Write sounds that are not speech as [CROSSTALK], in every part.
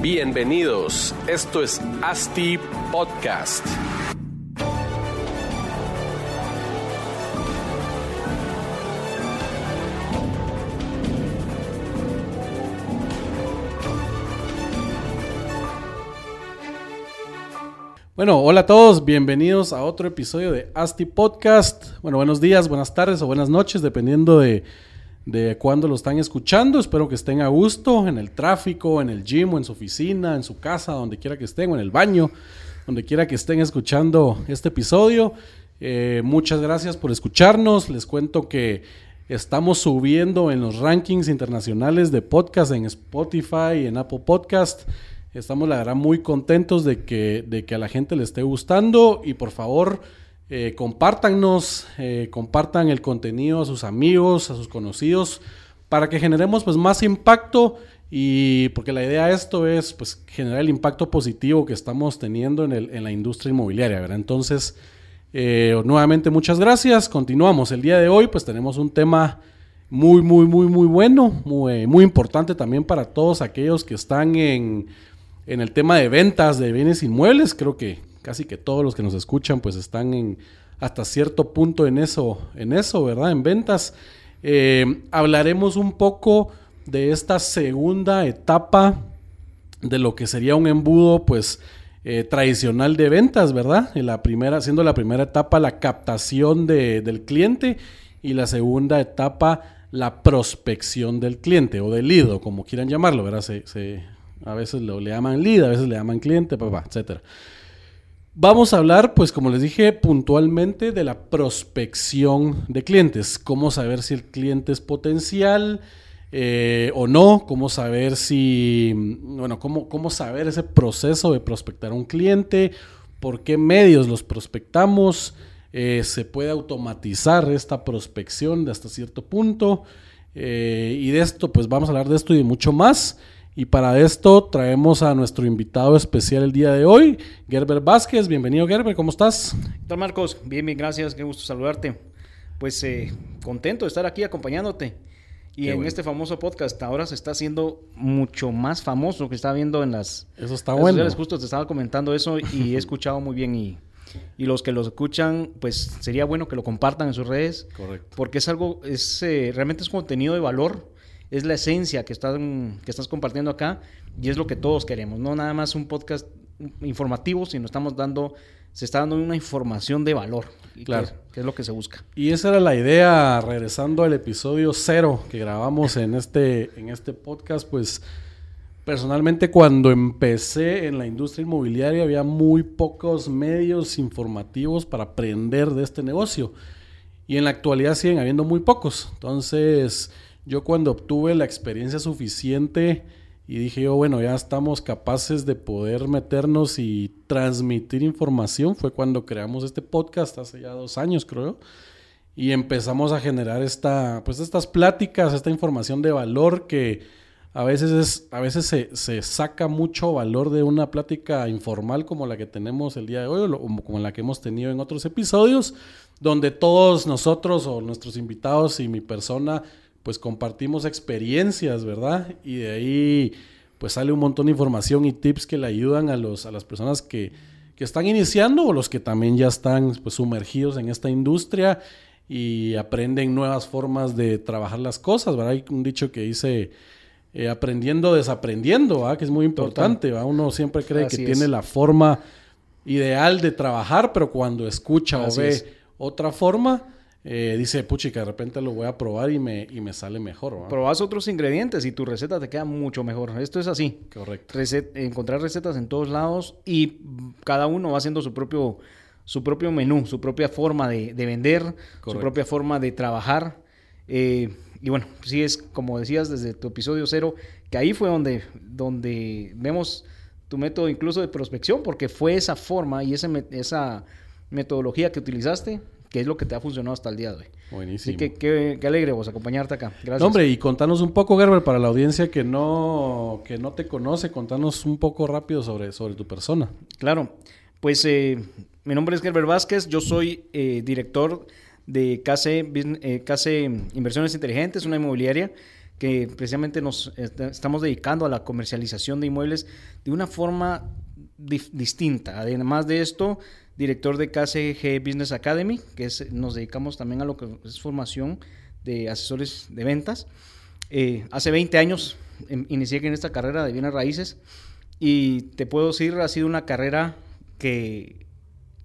Bienvenidos, esto es ASTI Podcast. Bueno, hola a todos, bienvenidos a otro episodio de ASTI Podcast. Bueno, buenos días, buenas tardes o buenas noches, dependiendo de, de cuándo lo están escuchando. Espero que estén a gusto en el tráfico, en el gym o en su oficina, en su casa, donde quiera que estén, o en el baño, donde quiera que estén escuchando este episodio. Eh, muchas gracias por escucharnos. Les cuento que estamos subiendo en los rankings internacionales de podcast en Spotify y en Apple Podcast. Estamos, la verdad, muy contentos de que, de que a la gente le esté gustando y por favor, eh, compártanos, eh, compartan el contenido a sus amigos, a sus conocidos, para que generemos pues más impacto y porque la idea de esto es pues generar el impacto positivo que estamos teniendo en, el, en la industria inmobiliaria, ¿verdad? Entonces, eh, nuevamente muchas gracias, continuamos. El día de hoy pues tenemos un tema muy, muy, muy, muy bueno, muy, muy importante también para todos aquellos que están en en el tema de ventas de bienes inmuebles, creo que casi que todos los que nos escuchan pues están en hasta cierto punto en eso, en eso, ¿verdad? En ventas. Eh, hablaremos un poco de esta segunda etapa de lo que sería un embudo pues eh, tradicional de ventas, ¿verdad? En la primera, siendo la primera etapa la captación del cliente y la segunda etapa la prospección del cliente o del lead, como quieran llamarlo, ¿verdad? Se, a veces le llaman lead, a veces le llaman cliente, papá, etc. Vamos a hablar, pues como les dije, puntualmente de la prospección de clientes. Cómo saber si el cliente es potencial eh, o no. Cómo saber si, bueno, cómo, cómo saber ese proceso de prospectar a un cliente. Por qué medios los prospectamos. Eh, se puede automatizar esta prospección de hasta cierto punto. Eh, y de esto, pues vamos a hablar de esto y de mucho más. Y para esto traemos a nuestro invitado especial el día de hoy, Gerber Vázquez. Bienvenido, Gerber, ¿cómo estás? ¿Qué tal, Marcos? Bien, bien, gracias, qué gusto saludarte. Pues eh, contento de estar aquí acompañándote. Y Qué en bueno. este famoso podcast ahora se está haciendo mucho más famoso que está viendo en las Eso está redes bueno. sociales. Justo te estaba comentando eso y he escuchado muy bien. Y, y los que lo escuchan, pues sería bueno que lo compartan en sus redes. Correcto. Porque es algo, es eh, realmente es contenido de valor, es la esencia que, están, que estás compartiendo acá y es lo que todos queremos, no nada más un podcast informativo, sino estamos dando, se está dando una información de valor, Claro. que, que es lo que se busca. Y esa era la idea, regresando al episodio cero que grabamos en este, en este podcast, pues personalmente cuando empecé en la industria inmobiliaria había muy pocos medios informativos para aprender de este negocio. Y en la actualidad siguen habiendo muy pocos. Entonces, yo cuando obtuve la experiencia suficiente y dije yo, bueno, ya estamos capaces de poder meternos y transmitir información, fue cuando creamos este podcast hace ya dos años, creo. Y empezamos a generar esta, pues estas pláticas, esta información de valor que a veces, es, a veces se, se saca mucho valor de una plática informal como la que tenemos el día de hoy o como la que hemos tenido en otros episodios, donde todos nosotros o nuestros invitados y mi persona pues compartimos experiencias, ¿verdad? Y de ahí pues sale un montón de información y tips que le ayudan a, los, a las personas que, que están iniciando o los que también ya están pues, sumergidos en esta industria y aprenden nuevas formas de trabajar las cosas, ¿verdad? Hay un dicho que dice eh, aprendiendo, desaprendiendo, ¿verdad? Que es muy importante, ¿verdad? Uno siempre cree Así que es. tiene la forma ideal de trabajar, pero cuando escucha Así o ve es. otra forma, eh, dice, puchica, de repente lo voy a probar y me, y me sale mejor, ¿verdad? Probás otros ingredientes y tu receta te queda mucho mejor. Esto es así. Correcto. Recet- encontrar recetas en todos lados y cada uno va haciendo su propio, su propio menú, su propia forma de, de vender, su propia forma de trabajar. Eh, y bueno, sí es como decías desde tu episodio cero, que ahí fue donde, donde vemos tu método incluso de prospección, porque fue esa forma y ese esa metodología que utilizaste que es lo que te ha funcionado hasta el día de hoy. Buenísimo. Así que qué, qué alegre vos acompañarte acá. Gracias. No, hombre, y contanos un poco, Gerber, para la audiencia que no, que no te conoce, contanos un poco rápido sobre, sobre tu persona. Claro, pues eh, mi nombre es Gerber Vázquez, yo soy eh, director de Business- eh, Inversiones Inteligentes, una inmobiliaria que precisamente nos est- estamos dedicando a la comercialización de inmuebles de una forma distinta. Además de esto, director de KCG Business Academy, que es, nos dedicamos también a lo que es formación de asesores de ventas. Eh, hace 20 años em, inicié en esta carrera de bienes raíces y te puedo decir, ha sido una carrera que,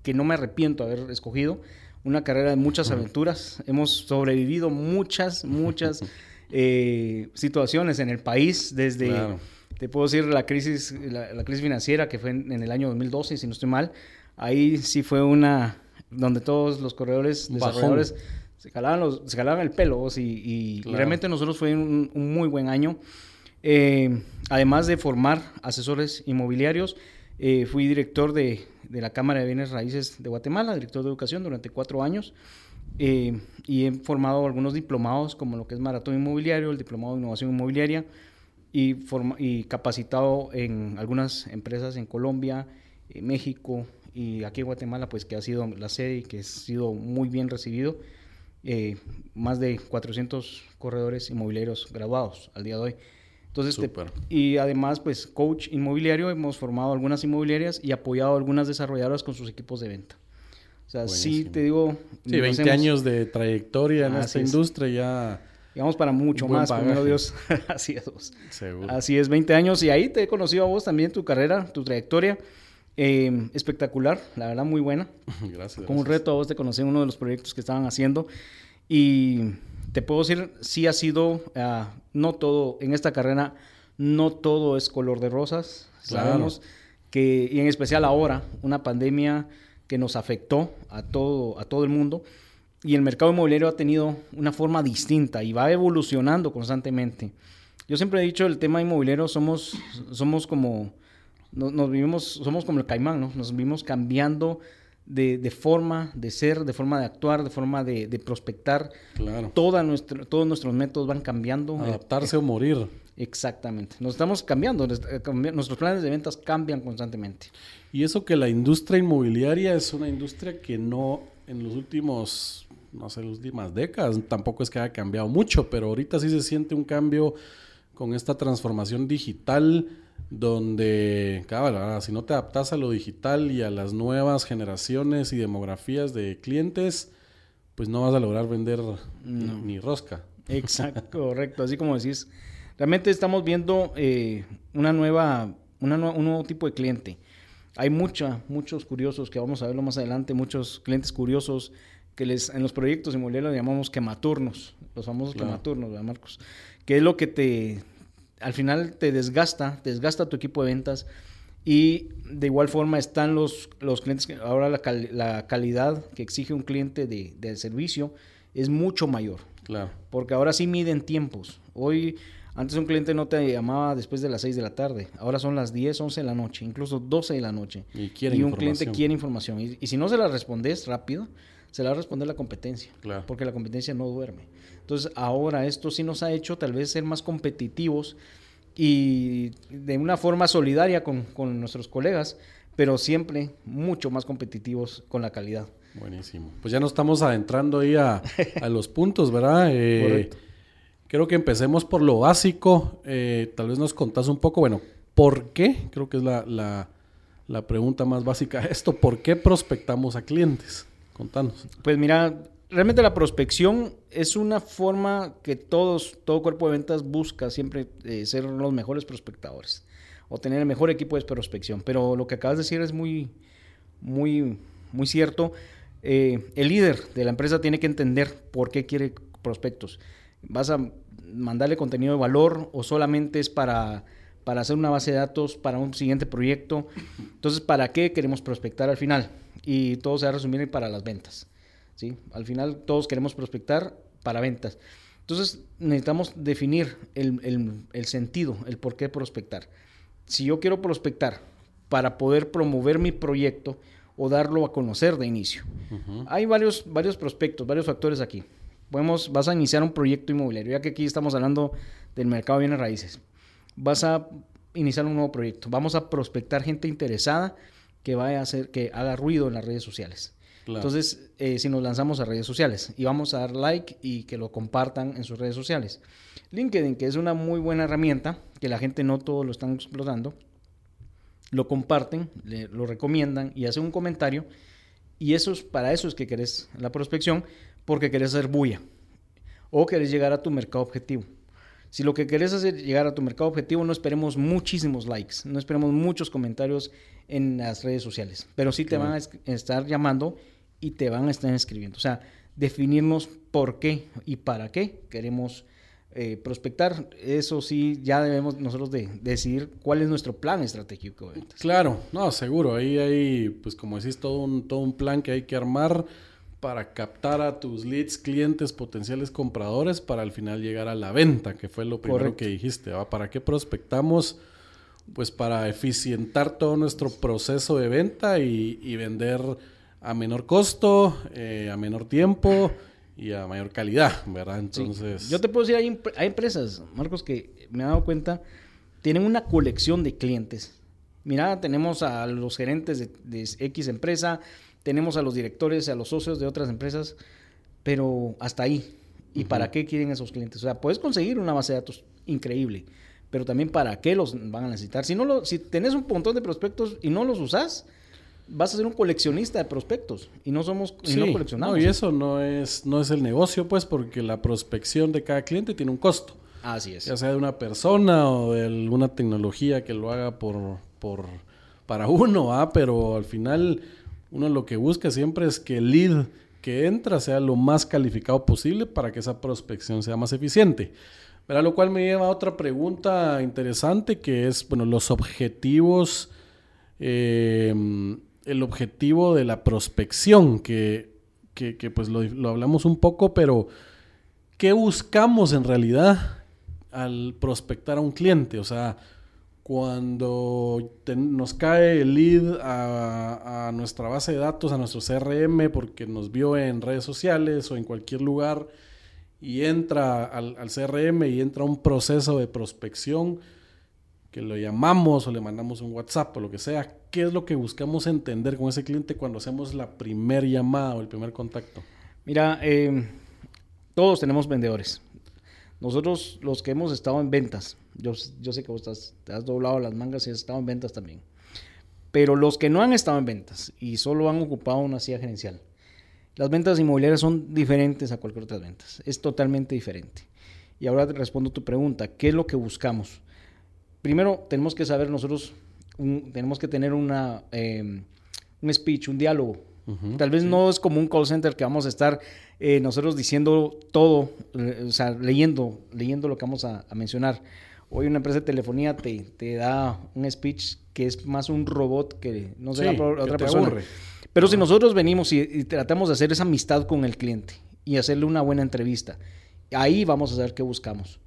que no me arrepiento de haber escogido. Una carrera de muchas aventuras. Hemos sobrevivido muchas, muchas [LAUGHS] eh, situaciones en el país, desde, Claro. te puedo decir, la crisis, la, la crisis financiera que fue en, en el año 2012, si no estoy mal. Ahí sí fue una, donde todos los corredores, bajón. desarrolladores, se jalaban, los, se jalaban el pelo y, realmente nosotros fue un, un muy buen año. Eh, además de formar asesores inmobiliarios, eh, fui director de, de la Cámara de Bienes Raíces de Guatemala, director de educación durante cuatro años. eh, y he formado algunos diplomados como lo que es Maratón Inmobiliario, el Diplomado de Innovación Inmobiliaria y, forma- y capacitado en algunas empresas en Colombia, en México y aquí en Guatemala, pues que ha sido la sede y que ha sido muy bien recibido. Eh, más de 400 corredores inmobiliarios graduados al día de hoy. Entonces, te- y además, pues, coach inmobiliario, hemos formado algunas inmobiliarias y apoyado a algunas desarrolladoras con sus equipos de venta. O sea, sí Buenísimo. te digo... Sí, nos 20 hemos- años de trayectoria en esta es. industria ya Digamos para mucho más, primero. Dios. [LAUGHS] Así es. vos. seguro. Así es, 20 años. Y ahí te he conocido a vos también, tu carrera, tu trayectoria. Eh, espectacular, la verdad, muy buena. [LAUGHS] gracias. Con un reto a vos te conocí en uno de los proyectos que estaban haciendo. Y te puedo decir, sí ha sido, ah, no todo, en esta carrera, no todo es color de rosas. Claro. Sabemos que, y en especial ahora, una pandemia que nos afectó a todo, a todo el mundo. Y el mercado inmobiliario ha tenido una forma distinta y va evolucionando constantemente. Yo siempre he dicho, el tema inmobiliario somos, somos como, no- nos, vivimos, somos como el caimán, ¿no? Nos vivimos cambiando de, de forma de ser, de forma de actuar, de forma de, de prospectar. Claro. Toda nuestra, todos nuestros métodos van cambiando. Adaptarse o morir. Exactamente. Nos estamos cambiando. eh, Nuestros planes de ventas cambian constantemente. Y eso que la industria inmobiliaria es una industria que no en los últimos, no sé, las últimas décadas, tampoco es que haya cambiado mucho, pero ahorita sí se siente un cambio con esta transformación digital donde, claro, ahora, si no te adaptas a lo digital y a las nuevas generaciones y demografías de clientes, pues no vas a lograr vender ni- ni rosca. Exacto, [LAUGHS] correcto. Así como decís, realmente estamos viendo eh, una nueva, una un nuevo tipo de cliente. Hay mucha, muchos curiosos que vamos a verlo más adelante, muchos clientes curiosos que les en los proyectos inmobiliarios llamamos quematurnos, los famosos Claro. quematurnos, ¿verdad, Marcos? Que es lo que te, al final te desgasta, te desgasta tu equipo de ventas y de igual forma están los, los clientes, que ahora la, cal- la calidad que exige un cliente de, de servicio es mucho mayor. Claro. Porque ahora sí miden tiempos. Hoy, antes un cliente no te llamaba después de las 6 de la tarde. Ahora son las 10, 11 de la noche, incluso 12 de la noche. Y quiere un cliente quiere información. Y, y si no se la respondes rápido, se la va a responder la competencia. Claro. Porque la competencia no duerme. Entonces, ahora esto sí nos ha hecho tal vez ser más competitivos y de una forma solidaria con, con nuestros colegas, pero siempre mucho más competitivos con la calidad. Buenísimo. Pues ya nos estamos adentrando ahí a, a los puntos, ¿verdad? [LAUGHS] Eh, Correcto. Creo que empecemos por lo básico. Eh, tal vez nos contás un poco, bueno, ¿por qué? Creo que es la, la- la pregunta más básica de [LAUGHS] esto. ¿Por qué prospectamos a clientes? Contanos. Pues mira, realmente la prospección es una forma que todos, todo cuerpo de ventas busca siempre eh, ser los mejores prospectadores o tener el mejor equipo de prospección. Pero lo que acabas de decir es muy, muy, muy cierto. Eh, el líder de la empresa tiene que entender por qué quiere prospectos. ¿Vas a mandarle contenido de valor o solamente es para, para hacer una base de datos para un siguiente proyecto? Entonces, ¿para qué queremos prospectar al final? Y todo se va a resumir para las ventas. ¿sí? Al final todos queremos prospectar para ventas. Entonces necesitamos definir el, el- el sentido, el por qué prospectar. Si yo quiero prospectar para poder promover mi proyecto o darlo a conocer de inicio. Hay varios, varios prospectos, varios factores aquí. Podemos, vas a iniciar un proyecto inmobiliario, ya que aquí estamos hablando del mercado de bienes raíces. Vas a iniciar un nuevo proyecto. Vamos a prospectar gente interesada que vaya a hacer, que haga ruido en las redes sociales. Claro. Entonces, eh, si nos lanzamos a redes sociales y vamos a dar like y que lo compartan en sus redes sociales. LinkedIn, que es una muy buena herramienta, que la gente no todo lo están explotando, lo comparten, le- lo recomiendan y hacen un comentario. Y eso es, para eso es que querés la prospección, porque querés hacer bulla o querés llegar a tu mercado objetivo. Si lo que querés hacer llegar a tu mercado objetivo, no esperemos muchísimos likes, no esperemos muchos comentarios en las redes sociales, pero sí te van a es- estar llamando y te van a estar escribiendo. O sea, definirnos por qué y para qué queremos eh, prospectar, eso sí, ya debemos nosotros de decidir cuál es nuestro plan estratégico de ventas. Claro, no, seguro. Ahí hay, pues como decís, todo un, todo un plan que hay que armar para captar a tus leads, clientes, potenciales compradores, para al final llegar a la venta, que fue lo primero Correcto. que dijiste. ¿va? ¿Para qué prospectamos? Pues para eficientar todo nuestro proceso de venta y, y vender a menor costo, eh, a menor tiempo y a mayor calidad, ¿verdad? Sí. Entonces, Yo te puedo decir, hay, empre- hay empresas, Marcos, que me he dado cuenta, tienen una colección de clientes. Mira, tenemos a los gerentes de, de X empresa, tenemos a los directores, a los socios de otras empresas, pero hasta ahí. ¿Y para qué quieren esos clientes? O sea, puedes conseguir una base de datos increíble, pero también para qué los van a necesitar. Si, no lo, si tenés un montón de prospectos y no los usás, vas a ser un coleccionista de prospectos y no somos y Sí, no coleccionamos. no, y eso no es, no es el negocio, pues, porque la prospección de cada cliente tiene un costo. Así es. Ya sea de una persona o de alguna tecnología que lo haga por, por para uno, ¿ah? pero al final uno lo que busca siempre es que el lead que entra sea lo más calificado posible para que esa prospección sea más eficiente. ¿Verdad? Lo cual me lleva a otra pregunta interesante que es, bueno, los objetivos, eh, el objetivo de la prospección, que, que, que, pues lo, lo hablamos un poco, pero ¿qué buscamos en realidad al prospectar a un cliente? O sea, cuando nos cae el lead a, a nuestra base de datos, a nuestro CRM, porque nos vio en redes sociales o en cualquier lugar y entra al, al CRM y entra un proceso de prospección que lo llamamos o le mandamos un WhatsApp o lo que sea, ¿qué es lo que buscamos entender con ese cliente cuando hacemos la primer llamada o el primer contacto? Mira, eh, todos tenemos vendedores. Nosotros, los que hemos estado en ventas, yo, yo sé que vos estás- te has doblado las mangas y has estado en ventas también. Pero los que no han estado en ventas y solo han ocupado una silla gerencial, las ventas inmobiliarias son diferentes a cualquier otra ventas. Es totalmente diferente. Y ahora te respondo tu pregunta, ¿qué es lo que buscamos? Primero, tenemos que saber nosotros, un- tenemos que tener una, eh, un speech, un diálogo. Tal vez no es como un call center que vamos a estar eh, nosotros diciendo todo, eh, o sea, leyendo, leyendo lo que vamos a, a mencionar. Hoy una empresa de telefonía te, te da un speech que es más un robot que no sé Sí, la otra persona. aburre. Pero si nosotros venimos y, y tratamos de hacer esa amistad con el cliente y hacerle una buena entrevista, ahí vamos a saber qué buscamos.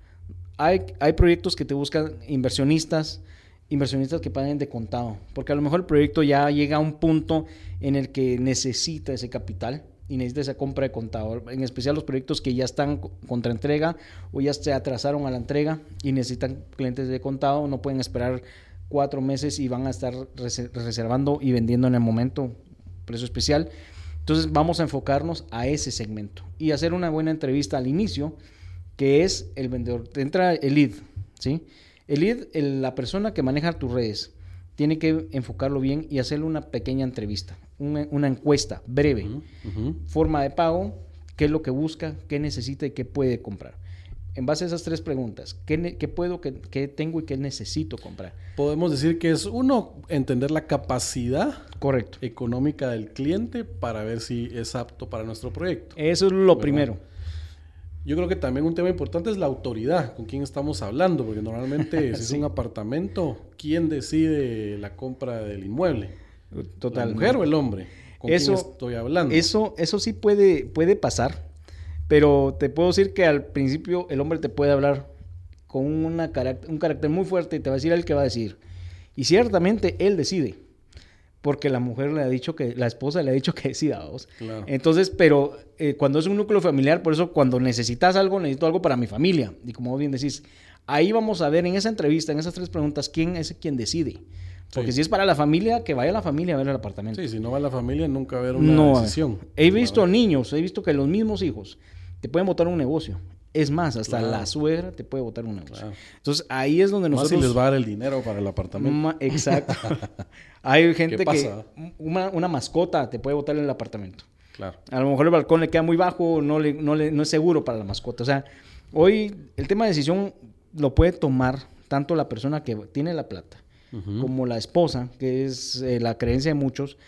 Hay, hay proyectos que te buscan inversionistas, inversionistas que paguen de contado, porque a lo mejor el proyecto ya llega a un punto en el que necesita ese capital y necesita esa compra de contado, en especial los proyectos que ya están co- contra entrega o ya se atrasaron a la entrega y necesitan clientes de contado, no pueden esperar cuatro meses y van a estar rese- reservando y vendiendo en el momento precio especial. Entonces vamos a enfocarnos a ese segmento y hacer una buena entrevista al inicio, que es el vendedor. Entra el lead, ¿sí? El lead, la persona que maneja tus redes, tiene que enfocarlo bien y hacerle una pequeña entrevista, una, una encuesta breve. Forma de pago, qué es lo que busca, qué necesita y qué puede comprar. En base a esas tres preguntas, ¿qué, puedo, qué, qué tengo y qué necesito comprar? Podemos decir que es uno, entender la capacidad Correcto. económica del cliente para ver si es apto para nuestro proyecto. Eso es lo primero. Yo creo que también un tema importante es la autoridad, con quién estamos hablando, porque normalmente si [LAUGHS] es un apartamento, ¿quién decide la compra del inmueble? Total. ¿La mujer o el hombre? ¿Con Eso- quién estoy hablando? Eso, eso sí puede, puede pasar, pero te puedo decir que al principio el hombre te puede hablar con una caract- un carácter muy fuerte y te va a decir el que va a decir. Y ciertamente él decide, porque la mujer le ha dicho que, la esposa le ha dicho que decida. ¿vos? Claro. Entonces, pero eh, cuando es un núcleo familiar, por eso cuando necesitas algo, necesito algo para mi familia. Y como bien decís, ahí vamos a ver en esa entrevista, en esas tres preguntas, quién es quien decide. Porque Sí. si es para la familia, que vaya la familia a ver el apartamento. Sí, si no va la familia, nunca va a haber una No, decisión. He visto niños, he visto que los mismos hijos te pueden botar un negocio. Es más, hasta Claro. la suegra te puede botar un negocio. Claro. Entonces ahí es donde Más nosotros... si les va a dar el dinero para el apartamento. Exacto. [LAUGHS] Hay gente que pasa? una, una mascota te puede botar en el apartamento. Claro. A lo mejor el balcón le queda muy bajo, no, le, no, le- no es seguro para la mascota. O sea, hoy el tema de decisión lo puede tomar tanto la persona que tiene la plata como la esposa, que es eh, la creencia de muchos,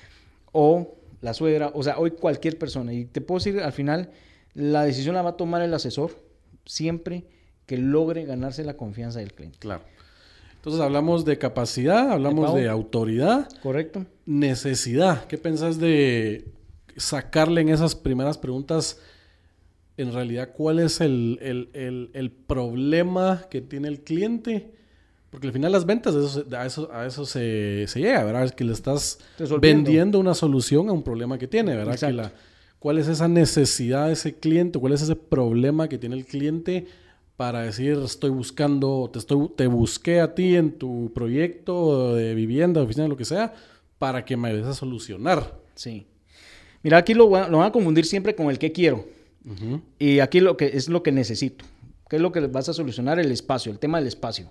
o la suegra, o sea, hoy cualquier persona. Y te puedo decir, al final, la decisión la va a tomar el asesor siempre que logre ganarse la confianza del cliente. Claro. Entonces hablamos de capacidad, hablamos de autoridad, ¿Correcto? necesidad. ¿Qué pensás de sacarle en esas primeras preguntas? En realidad, ¿cuál es el, el- el- el problema que tiene el cliente? Porque al final las ventas, eso a eso, a eso se, se llega, ¿verdad? Es que le estás vendiendo una solución a un problema que tiene, ¿verdad? Que la- ¿Cuál es esa necesidad de ese cliente? ¿Cuál es ese problema que tiene el cliente para decir, estoy buscando, te, estoy, te busqué a ti en tu proyecto de vivienda, oficina, lo que sea, para que me ayudes a solucionar? Sí. Mira, aquí lo, va- lo van a confundir siempre con el que quiero. Y aquí lo que es lo que necesito. ¿Qué es lo que vas a solucionar? El espacio, el tema del espacio.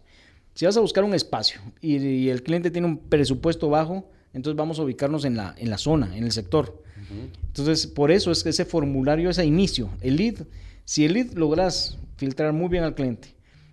Si vas a buscar un espacio y, y el cliente tiene un presupuesto bajo, entonces vamos a ubicarnos en la, en la zona, en el sector. Entonces, por eso es que ese formulario es a inicio. El lead, si el lead logras filtrar muy bien al cliente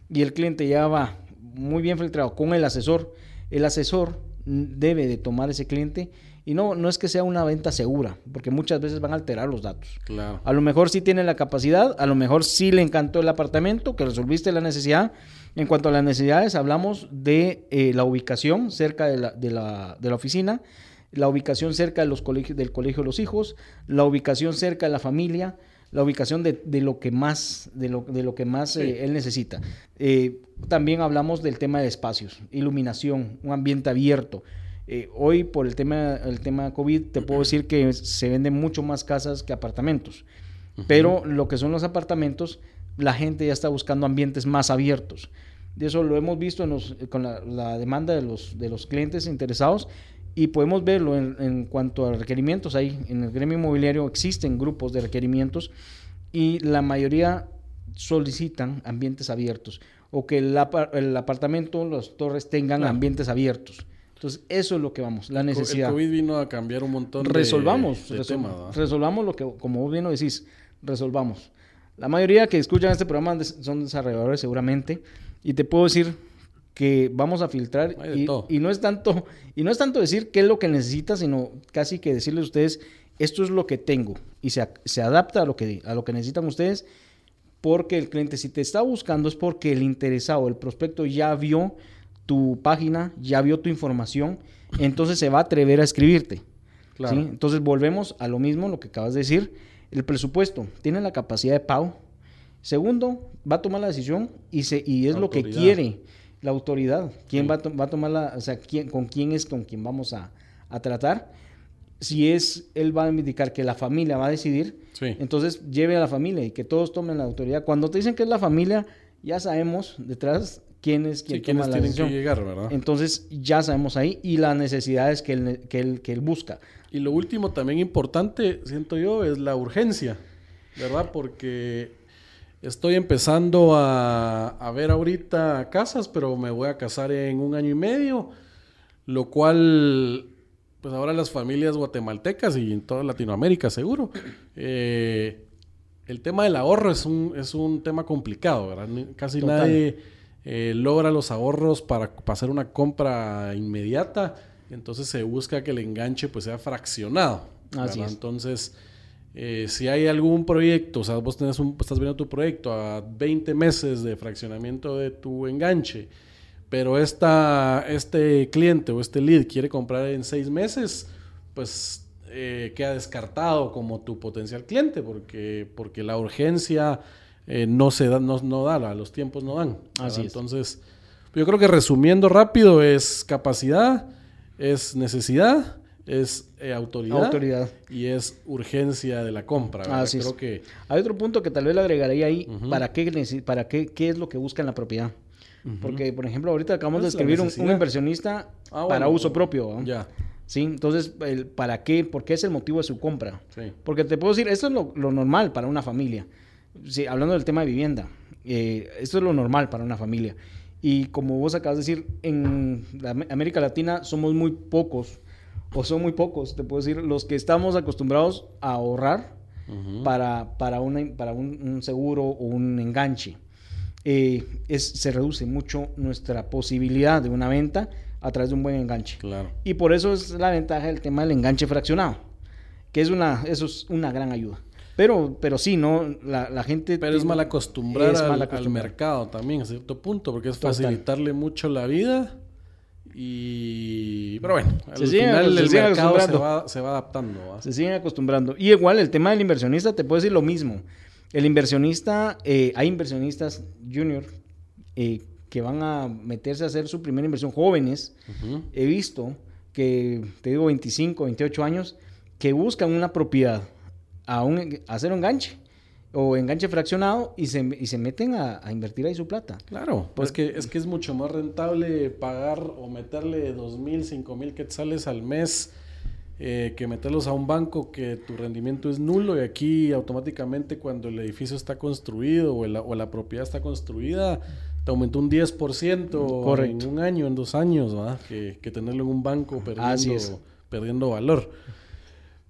y el cliente ya va muy bien filtrado con el asesor, el asesor debe de tomar ese cliente y no, no es que sea una venta segura, porque muchas veces van a alterar los datos. Claro. A lo mejor sí tiene la capacidad, a lo mejor sí le encantó el apartamento, que resolviste la necesidad. En cuanto a las necesidades, hablamos de eh, la ubicación cerca de la, de, la, de la oficina, la ubicación cerca de los colegios, del colegio de los hijos, la ubicación cerca de la familia, la ubicación de, de lo que más, de lo, de lo que más eh, él necesita. Eh, también hablamos del tema de espacios, iluminación, un ambiente abierto. Eh, hoy por el tema, el tema COVID te puedo decir que se venden mucho más casas que apartamentos. Pero lo que son los apartamentos, la gente ya está buscando ambientes más abiertos. De eso lo hemos visto en los- con la, la demanda de los, de los clientes interesados y podemos verlo en, en cuanto a requerimientos. Ahí en el gremio inmobiliario existen grupos de requerimientos y la mayoría solicitan ambientes abiertos o que el, apa- el apartamento, las torres tengan Claro. ambientes abiertos. Entonces, eso es lo que vamos, la El necesidad. COVID vino a cambiar un montón de, resolvamos, de resol- temas, ¿verdad? resolvamos lo que, como vos bien lo decís, resolvamos. La mayoría que escuchan este programa son desarrolladores seguramente y te puedo decir que vamos a filtrar de y, y no es tanto y no es tanto decir qué es lo que necesitas, sino casi que decirles a ustedes esto es lo que tengo y se, se adapta a lo que a lo que necesitan ustedes porque el cliente si te está buscando es porque el interesado, el prospecto ya vio tu página, ya vio tu información, entonces se va a atrever a escribirte. Claro. ¿sí? Entonces volvemos a lo mismo, lo que acabas de decir. El presupuesto, tiene la capacidad de pago. Segundo, va a tomar la decisión y, se, y es lo que quiere la autoridad. ¿Quién Sí. va, a to- va a tomar la, o sea, quién, con quién es con quién vamos a, a tratar? Si es, él va a indicar que la familia va a decidir, Sí. entonces lleve a la familia y que todos tomen la autoridad. Cuando te dicen que es la familia, ya sabemos detrás quién es quien Sí, ¿quiénes toma la tienen decisión. que llegar, verdad? Entonces ya sabemos ahí y las necesidades que él, que él, que él busca. Y lo último también importante, siento yo, es la urgencia, ¿verdad? Porque estoy empezando a, a ver ahorita casas, pero me voy a casar en un año y medio, lo cual, pues ahora las familias guatemaltecas y en toda Latinoamérica seguro, eh, el tema del ahorro es un, es un tema complicado, ¿verdad? Casi Total. nadie eh, logra los ahorros para, para hacer una compra inmediata, entonces se busca que el enganche pues sea fraccionado. Así ¿verdad? es. Entonces, eh, si hay algún proyecto, o sea, vos tenés un, estás viendo tu proyecto a 20 meses de fraccionamiento de tu enganche, pero esta, este cliente o este lead quiere comprar en 6 meses, pues eh, queda descartado como tu potencial cliente, porque, porque la urgencia eh, no se da, no, no da, la- los tiempos no dan. Así es. Entonces, yo creo que resumiendo rápido es capacidad, es necesidad, es eh, autoridad, Autoridad. y es urgencia de la compra. ¿verdad? Así es. creo que Hay otro punto que tal vez le agregaría ahí. ¿para, qué, para qué, qué es lo que busca en la propiedad? Porque, por ejemplo, ahorita acabamos de Es escribir un, un inversionista Ah, para uso propio. ¿no? Ya. ¿Sí? Entonces, el, ¿para qué? ¿Por qué es el motivo de su compra? Sí. Porque te puedo decir, esto es lo, lo normal para una familia. Sí, hablando del tema de vivienda, eh, esto es lo normal para una familia. Y como vos acabas de decir, en la Am- América Latina somos muy pocos, o son muy pocos, te puedo decir, los que estamos acostumbrados a ahorrar para, para, una, para un, un seguro o un enganche. Eh, es, se reduce mucho nuestra posibilidad de una venta a través de un buen enganche. Claro. Y por eso es la ventaja del tema del enganche fraccionado, que es una, eso es una gran ayuda. Pero, pero sí, ¿no? La, la gente... Pero es mal acostumbrar es al, mal al mercado también, a cierto punto, porque es Total. facilitarle mucho la vida. Y. Pero bueno, Se al siguen- final se el siguen mercado se va, se va adaptando. ¿va? Se siguen acostumbrando. Y igual el tema del inversionista, te puedo decir lo mismo. El inversionista, eh, hay inversionistas junior eh, que van a meterse a hacer su primera inversión jóvenes. He visto que, te digo, 25, 28 años, que buscan una propiedad a, un, a hacer un enganche o enganche fraccionado y se, y se meten a, a invertir ahí su plata. Claro, pues que, es que es mucho más rentable pagar o meterle dos mil, cinco mil quetzales al mes eh, que meterlos a un banco que tu rendimiento es nulo y aquí automáticamente cuando el edificio está construido o la, o la propiedad está construida te aumentó un 10% Correcto. en un año, en dos años, ¿verdad? Que, que tenerlo en un banco perdiendo, perdiendo valor.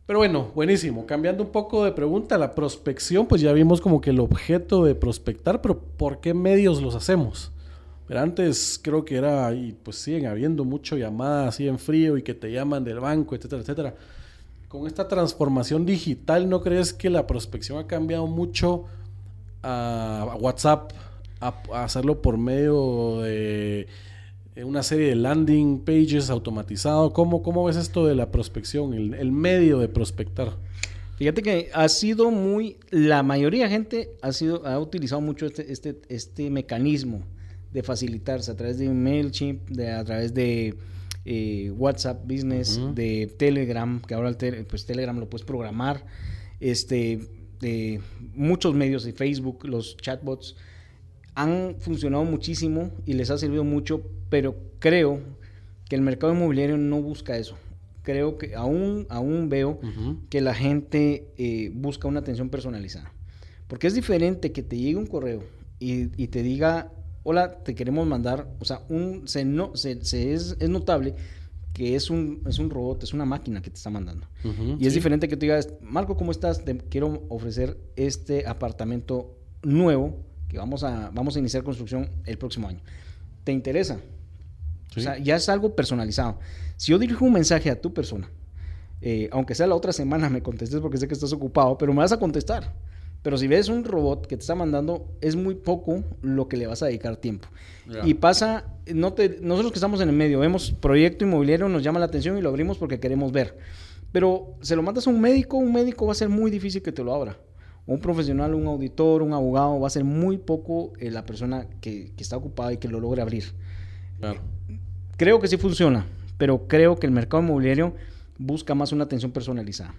Pero bueno, buenísimo. Cambiando un poco de pregunta, la prospección, pues ya vimos como que el objeto de prospectar, pero ¿por qué medios los hacemos? Pero antes creo que era, y pues siguen habiendo mucho llamadas así en frío y que te llaman del banco, etcétera, etcétera. Con esta transformación digital, ¿no crees que la prospección ha cambiado mucho a WhatsApp, a, hacerlo por medio de una serie de landing pages automatizado? ¿Cómo, cómo ves esto de la prospección, el, el medio de prospectar? Fíjate que ha sido muy, la mayoría de gente ha sido, ha utilizado mucho este, este, este mecanismo de facilitarse a través de MailChimp, de, a través de eh, WhatsApp Business, de Telegram, que ahora el pues Telegram lo puedes programar, este, de muchos medios de Facebook, los chatbots, han funcionado muchísimo y les ha servido mucho, pero creo que el mercado inmobiliario no busca eso. Creo que aún, aún veo que la gente eh, busca una atención personalizada. Porque es diferente que te llegue un correo y, y te diga, hola, te queremos mandar, o sea, un, se no, se, se es, es notable que es un, es un robot, es una máquina que te está mandando. Y es sí. diferente que tú digas, Marco, ¿cómo estás? Te quiero ofrecer este apartamento nuevo que vamos a, vamos a iniciar construcción el próximo año. ¿Te interesa? Sí. O sea, ya es algo personalizado. Si yo dirijo un mensaje a tu persona, eh, aunque sea la otra semana me contestes porque sé que estás ocupado, pero me vas a contestar. Pero si ves un robot que te está mandando, es muy poco lo que le vas a dedicar tiempo. Y pasa, no te, nosotros que estamos en el medio, vemos proyecto inmobiliario, nos llama la atención y lo abrimos porque queremos ver. Pero se lo mandas a un médico, un médico va a ser muy difícil que te lo abra. Un profesional, un auditor, un abogado, va a ser muy poco eh, la persona que, que está ocupada y que lo logre abrir. Claro. Creo que sí funciona, pero creo que el mercado inmobiliario busca más una atención personalizada.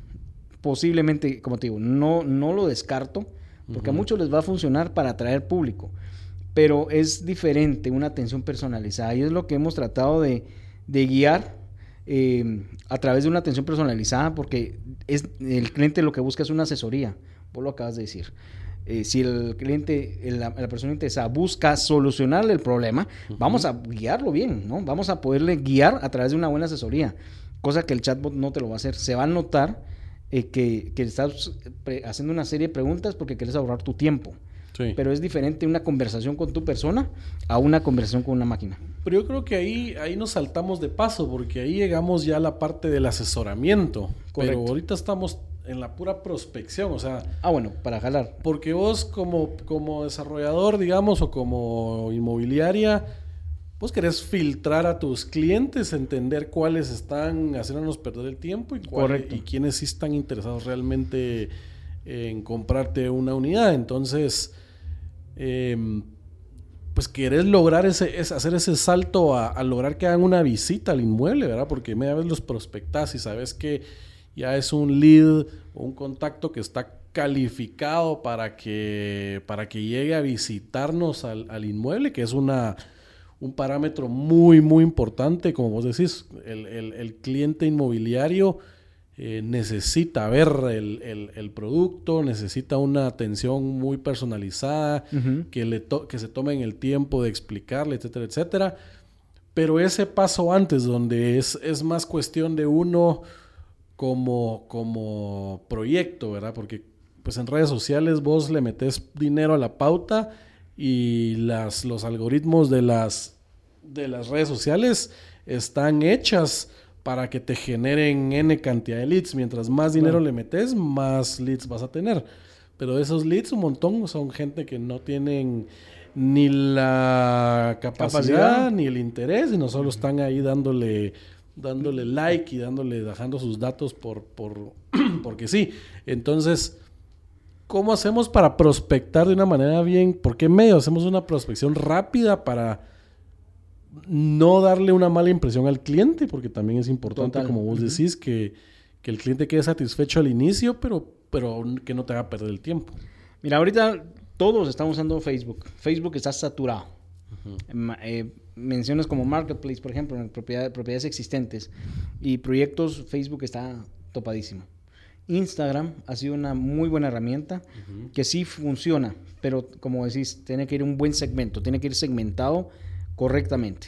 Posiblemente, como te digo, no, no lo descarto, porque a muchos les va a funcionar para atraer público, pero es diferente una atención personalizada y es lo que hemos tratado de, de guiar eh, a través de una atención personalizada, porque es, el cliente lo que busca es una asesoría, vos lo acabas de decir. Eh, si el cliente, el- la, la persona interesada busca solucionarle el problema, vamos a guiarlo bien, ¿no? Vamos a poderle guiar a través de una buena asesoría, cosa que el chatbot no te lo va a hacer. Se va a notar eh, que, que estás haciendo una serie de preguntas porque quieres ahorrar tu tiempo. Sí. Pero es diferente una conversación con tu persona a una conversación con una máquina. Pero yo creo que ahí, ahí nos saltamos de paso, porque ahí llegamos ya a la parte del asesoramiento. Correcto. Pero ahorita estamos en la pura prospección, o sea, Ah, bueno, para jalar. porque vos como, como desarrollador, digamos, o como inmobiliaria, vos querés filtrar a tus clientes, entender cuáles están haciéndonos perder el tiempo y, cuáles- y quiénes sí están interesados realmente en comprarte una unidad. Entonces, em, pues querés lograr ese, es hacer ese salto a, a lograr que hagan una visita al inmueble, ¿verdad? Porque media vez los prospectas y sabes que ya es un lead o un contacto que está calificado para que, para que llegue a visitarnos al, al inmueble, que es una, un parámetro muy, muy importante, como vos decís, el, el- el cliente inmobiliario eh, necesita ver el, el- producto, necesita una atención muy personalizada, que, le to- que se tomen el tiempo de explicarle, etcétera, etcétera. Pero ese paso antes, donde es, es más cuestión de uno como, como proyecto, ¿verdad? Porque pues en redes sociales vos le metes dinero a la pauta y las, los algoritmos de las, de las redes sociales están hechas para que te generen N cantidad de leads. Mientras más dinero le metes, más leads vas a tener. Pero esos leads, un montón son gente que no tienen ni la capacidad, Capacidad. ni el interés, sino solo están ahí dándole, dándole like y dándole, dejando sus datos por, por [CLEARS THROAT] porque sí. Entonces, ¿cómo hacemos para prospectar de una manera bien? ¿Por qué medio hacemos una prospección rápida para no darle una mala impresión al cliente? Porque también es importante, Total. como vos decís, que, que el cliente quede satisfecho al inicio, pero, pero que no te haga perder el tiempo. Mira, ahorita todos estamos usando Facebook. Facebook está saturado. Ma- eh, menciones como Marketplace, por ejemplo, en propiedad- propiedades existentes y proyectos, Facebook está topadísimo. Instagram ha sido una muy buena herramienta que sí funciona, pero como decís, tiene que ir un buen segmento, tiene que ir segmentado correctamente.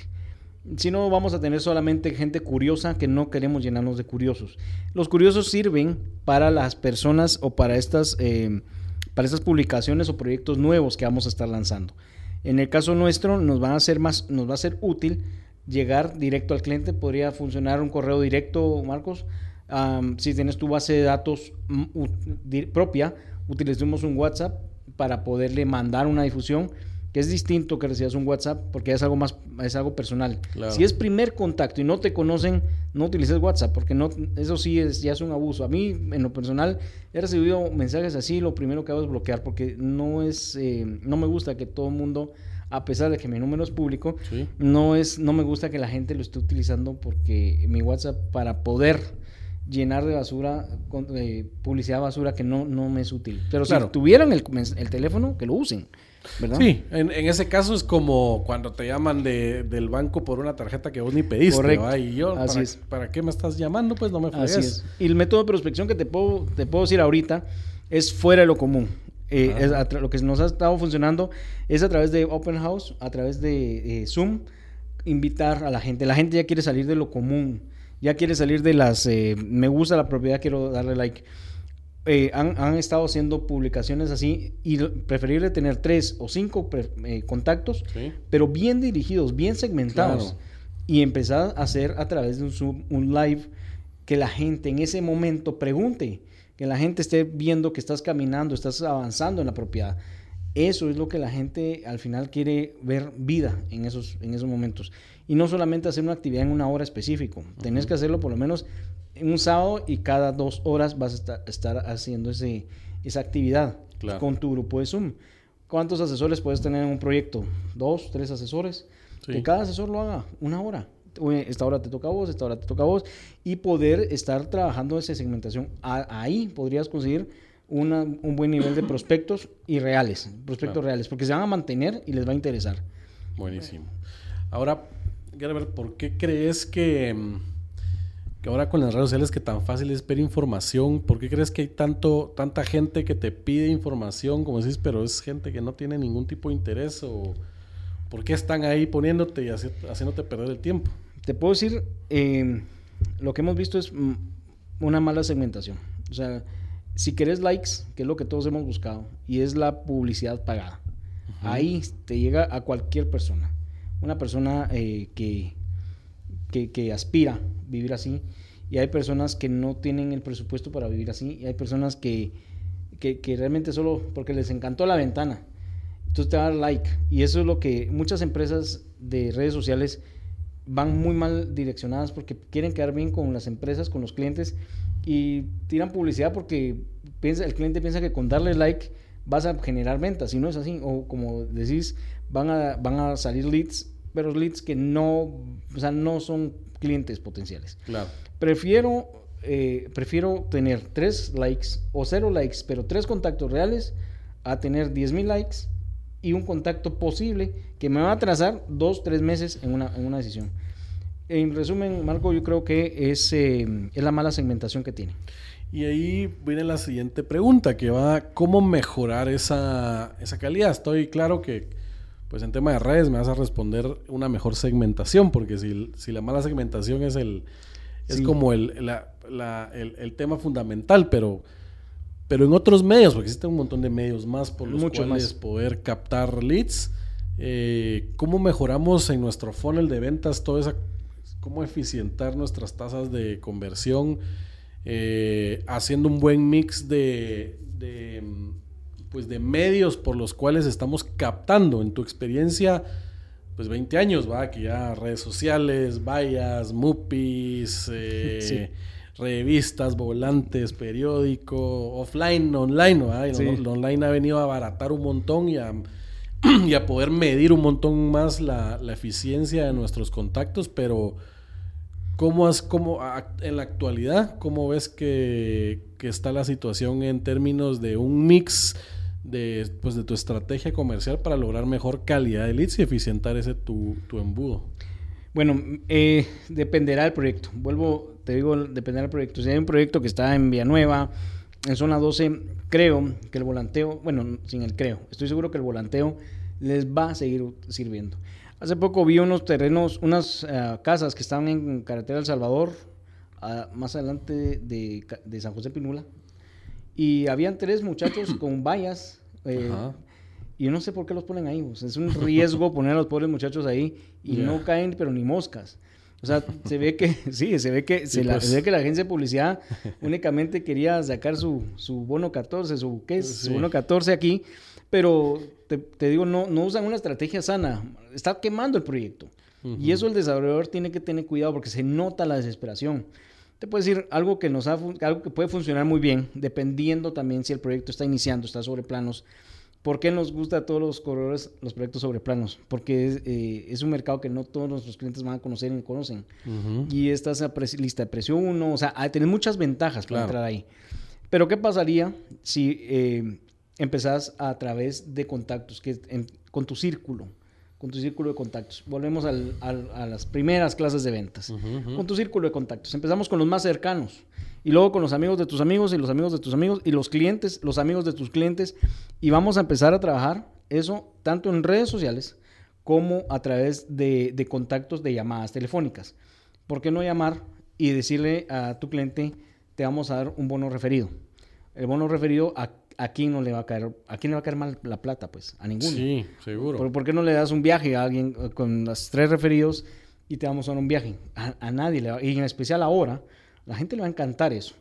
Si no, vamos a tener solamente gente curiosa que no queremos llenarnos de curiosos. Los curiosos sirven para las personas o para estas, eh, para estas publicaciones o proyectos nuevos que vamos a estar lanzando. En el caso nuestro, nos, van a ser más, nos va a ser útil llegar directo al cliente. Podría funcionar un correo directo, Marcos. Am, si tienes tu base de datos mm, propia, utilicemos un WhatsApp para poderle mandar una difusión que es distinto que recibas un WhatsApp porque es algo más es algo personal. Claro. Si es primer contacto y no te conocen, no utilices WhatsApp porque no eso sí es ya es un abuso. A mí en lo personal he recibido mensajes así, lo primero que hago es bloquear porque no es eh, no me gusta que todo el mundo a pesar de que mi número es público, Sí. no es no me gusta que la gente lo esté utilizando porque mi WhatsApp para poder llenar de basura con, eh, publicidad basura que no, no me es útil. Pero Claro. si tuvieran el, el teléfono, que lo usen. ¿Verdad? Sí, en, en ese caso es como cuando te llaman de- del banco por una tarjeta que vos ni pediste. Correcto. ¿va? Y yo, Así ¿para, es. ¿para qué me estás llamando? Pues no me fregues. Así es. Y el método de prospección que te puedo, te puedo decir ahorita es fuera de lo común. Eh, Ajá. es a tra- lo que nos ha estado funcionando es a través de Open House, a través de eh, Zoom, invitar a la gente. La gente ya quiere salir de lo común, ya quiere salir de las eh, me gusta la propiedad, quiero darle like. Eh, han, han estado haciendo publicaciones así y preferible tener tres o cinco pre- eh, contactos, Sí. pero bien dirigidos, bien segmentados. Claro. Y empezar a hacer a través de un, un live que la gente en ese momento pregunte, que la gente esté viendo que estás caminando, estás avanzando en la propiedad. Eso es lo que la gente al final quiere ver vida en esos, en esos momentos. Y no solamente hacer una actividad en una hora específico. Tenés que hacerlo por lo menos en un sábado y cada dos horas vas a estar, haciendo ese, esa actividad Claro. con tu grupo de Zoom. ¿Cuántos asesores puedes tener en un proyecto? ¿Dos, tres asesores? Sí. Que cada asesor lo haga una hora. Oye, Esta hora te toca a vos, esta hora te toca a vos. Y poder estar trabajando esa segmentación. Ahí podrías conseguir una- un buen nivel de prospectos y reales. Prospectos Claro. reales. Porque se van a mantener y les va a interesar. Buenísimo. Ahora, Gerber, ¿por qué crees que, mm, que ahora con las redes sociales que tan fácil es ver información, ¿por qué crees que hay tanto, tanta gente que te pide información, como decís, pero es gente que no tiene ningún tipo de interés? ¿O por qué están ahí poniéndote y haci- haciéndote perder el tiempo? Te puedo decir, eh, lo que hemos visto es una mala segmentación. O sea, si querés likes, que es lo que todos hemos buscado, y es la publicidad pagada, ahí te llega a cualquier persona. Una persona eh, que, que, que aspira vivir así, y hay personas que no tienen el presupuesto para vivir así, y hay personas que, que, que realmente solo porque les encantó la ventana. Entonces te va a dar like. Y eso es lo que muchas empresas de redes sociales van muy mal direccionadas porque quieren quedar bien con las empresas, con los clientes y tiran publicidad porque piensa, el cliente piensa que con darle like vas a generar ventas. Y no es así. O como decís, van a, van a salir leads, pero leads que no, o sea, no son clientes potenciales. Claro. Prefiero, eh, prefiero tener tres likes o cero likes, pero tres contactos reales, a tener 10 mil likes y un contacto posible que me va a atrasar dos, tres meses en una, en una decisión. En resumen, Marco, yo creo que es, eh, es la mala segmentación que tiene. Y ahí viene la siguiente pregunta, que va, ¿cómo mejorar esa, esa calidad? Estoy claro que, pues en tema de redes me vas a responder una mejor segmentación, porque si, si la mala segmentación es el es Sí. como el, la- la- el, el tema fundamental, pero, pero en otros medios, porque existen un montón de medios más por los cuales más. poder captar leads, eh, ¿cómo mejoramos en nuestro funnel de ventas toda esa, cómo eficientar nuestras tasas de conversión, eh, haciendo un buen mix de, de, pues de medios por los cuales estamos captando en tu experiencia? pues 20 años, va, que ya redes sociales, vallas, mupis, eh, [LAUGHS] Sí. revistas, volantes, periódico, offline, online, ¿va? Sí. lo, lo online ha venido a abaratar un montón y a, [CLEARS THROAT] y a poder medir un montón más la, la eficiencia de nuestros contactos, pero ¿cómo, has, cómo a- en la actualidad, cómo ves que, que está la situación en términos de un mix de, pues, de tu estrategia comercial para lograr mejor calidad de leads y eficientar ese tu, tu embudo? Bueno, eh, dependerá del proyecto. Vuelvo, te digo, dependerá del proyecto. Si hay un proyecto que está en Villanueva, en zona 12, creo que el volanteo, bueno, sin el creo, estoy seguro que el volanteo les va a seguir sirviendo. Hace poco vi unos terrenos, unas eh, casas que estaban en carretera El Salvador, ah, más adelante de, de San José Pinula, y habían tres muchachos con [COUGHS] vallas. eh, y yo no sé por qué los ponen ahí. es un riesgo [LAUGHS] poner a los pobres muchachos ahí y no caen, pero ni moscas. O sea, se ve que, [LAUGHS] sí, se ve que, se, la- pues. se ve que la agencia de publicidad [LAUGHS] únicamente quería sacar su, su bono 14, su, ¿qué es? Su bono 14 aquí, pero te, te digo, no, no usan una estrategia sana. Está quemando el proyecto. Y eso el desarrollador tiene que tener cuidado porque se nota la desesperación. Te puedo decir algo que, nos ha, algo que puede funcionar muy bien, dependiendo también si el proyecto está iniciando, está sobre planos. ¿Por qué nos gusta a todos los corredores los proyectos sobre planos? Porque es, eh, es un mercado que no todos nuestros clientes van a conocer ni conocen. Y estás a lista de precio 1, o sea, tenés muchas ventajas para Claro. entrar ahí. Pero ¿qué pasaría si eh, empezás a través de contactos, que en- con tu círculo, con tu círculo de contactos? Volvemos al- al- a las primeras clases de ventas. Con tu círculo de contactos. Empezamos con los más cercanos. Y luego con los amigos de tus amigos y los amigos de tus amigos y los clientes, los amigos de tus clientes. Y vamos a empezar a trabajar eso tanto en redes sociales como a través de, de contactos de llamadas telefónicas. ¿Por qué no llamar y decirle a tu cliente, te vamos a dar un bono referido? El bono referido, ¿a, a quién no le va a caer? ¿A quién le va a caer mal la plata? Pues a ninguno. Sí, seguro. ¿Por, por qué no le das un viaje a alguien eh, con los tres referidos y te vamos a dar un viaje? A, a nadie le va, y en especial ahora, la gente le va a encantar eso.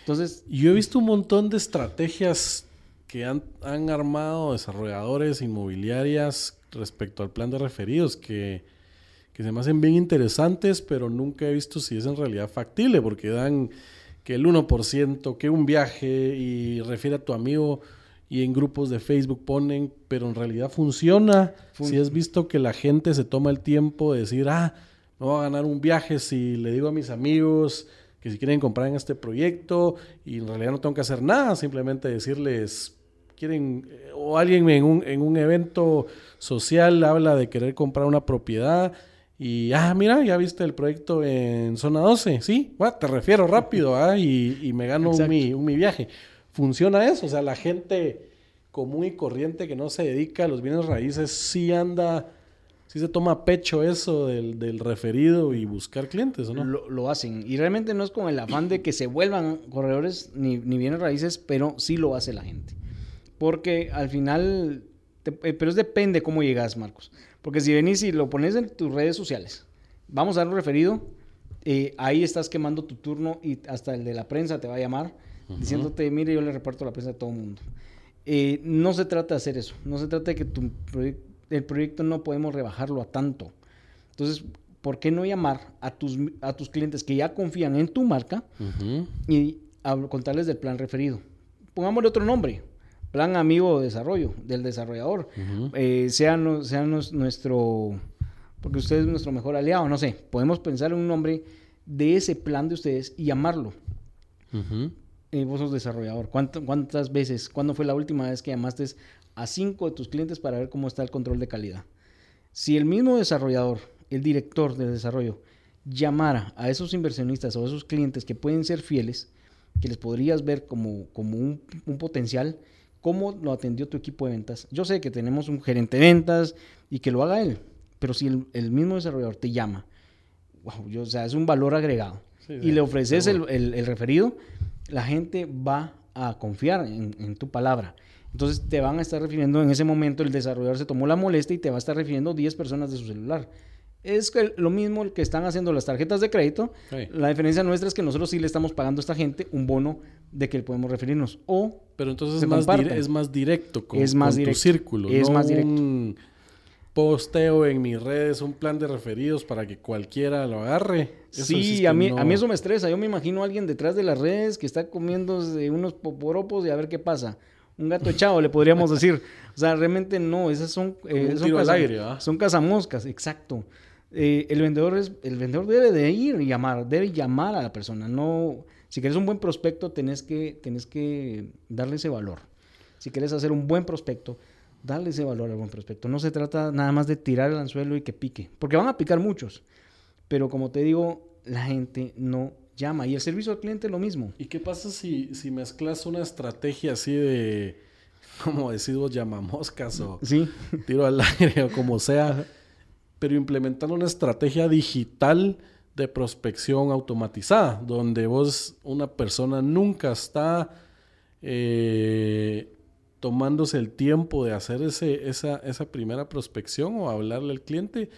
Entonces, Yo he visto un montón de estrategias que han, han armado desarrolladores inmobiliarias respecto al plan de referidos que, que se me hacen bien interesantes, pero nunca he visto si es en realidad factible, porque dan que el 1%, que un viaje y refiere a tu amigo y en grupos de Facebook ponen, pero en realidad funciona. Fun- si has visto que la gente se toma el tiempo de decir, ah, me voy a ganar un viaje si le digo a mis amigos que si quieren comprar en este proyecto y en realidad no tengo que hacer nada, simplemente decirles, quieren, eh, o alguien en un, en un evento social habla de querer comprar una propiedad y, ah, mira, ya viste el proyecto en zona 12, sí, te refiero rápido, ¿ah? y, y me gano un mi, un mi viaje. Funciona eso, o sea, la gente común y corriente que no se dedica a los bienes raíces sí anda, sí se toma pecho eso del, del referido y buscar clientes, ¿o no? lo, lo hacen. Y realmente no es con el afán de que se vuelvan corredores ni, ni bienes raíces, pero sí lo hace la gente. Porque al final, te- eh, pero es depende cómo llegas, Marcos. Porque si venís y lo pones en tus redes sociales, vamos a dar un referido, eh, ahí estás quemando tu turno y hasta el de la prensa te va a llamar diciéndote, mire, yo le reparto la prensa a todo el mundo. Eh, no se trata de hacer eso, no se trata de que tu proye- el proyecto no podemos rebajarlo a tanto. Entonces, ¿por qué no llamar a tus, a tus clientes que ya confían en tu marca y hab- contarles del plan referido? Pongámosle otro nombre, plan amigo de desarrollo, del desarrollador. Ujú. Eh, sea, no- sea nos- nuestro, porque usted es nuestro mejor aliado, no sé, podemos pensar en un nombre de ese plan de ustedes y llamarlo. Ujú. Eh, vos sos desarrollador. ¿Cuánto- ¿Cuántas veces, cuándo fue la última vez que llamaste a cinco de tus clientes para ver cómo está el control de calidad. Si el mismo desarrollador, el director de desarrollo, llamara a esos inversionistas o a esos clientes que pueden ser fieles, que les podrías ver como, como un, un potencial, cómo lo atendió tu equipo de ventas. Yo sé que tenemos un gerente de ventas y que lo haga él, pero si el, el mismo desarrollador te llama, wow, yo, o sea, es un valor agregado Sí, y le ofreces el- el referido, la gente va a confiar en, en tu palabra. Entonces te van a estar refiriendo en ese momento, el desarrollador se tomó la molestia y te va a estar refiriendo 10 personas de su celular. Es lo mismo que están haciendo las tarjetas de crédito. Sí. La diferencia nuestra es que nosotros sí le estamos pagando a esta gente un bono de que podemos referirnos. O Pero entonces es más, es directo con, Es más con directo. tu círculo. Es no más directo. un posteo en mis redes, un plan de referidos para que cualquiera lo agarre. Eso sí, a mí, no- a mí eso me estresa. Yo me imagino a alguien detrás de las redes que está comiendo unos poporopos y a ver qué pasa. Un gato echado, le podríamos [LAUGHS] decir. O sea, realmente no, esas son, eh, un son, caza- aire, son cazamoscas, exacto. Eh, el, vendedor es, el vendedor debe de ir y llamar, debe llamar a la persona. No, si quieres un buen prospecto, tenés que, tenés que darle ese valor. Si quieres hacer un buen prospecto, darle ese valor al buen prospecto. No se trata nada más de tirar el anzuelo y que pique, porque van a picar muchos. Pero como te digo, la gente no llama. Y el servicio al cliente lo mismo. ¿Y qué pasa si, si mezclas una estrategia así de, [LAUGHS] como decís vos, llamamoscas o Sí. tiro al aire o como sea, pero implementando una estrategia digital de prospección automatizada, donde vos, una persona nunca está eh, tomándose el tiempo de hacer ese, esa, esa primera prospección o hablarle al cliente,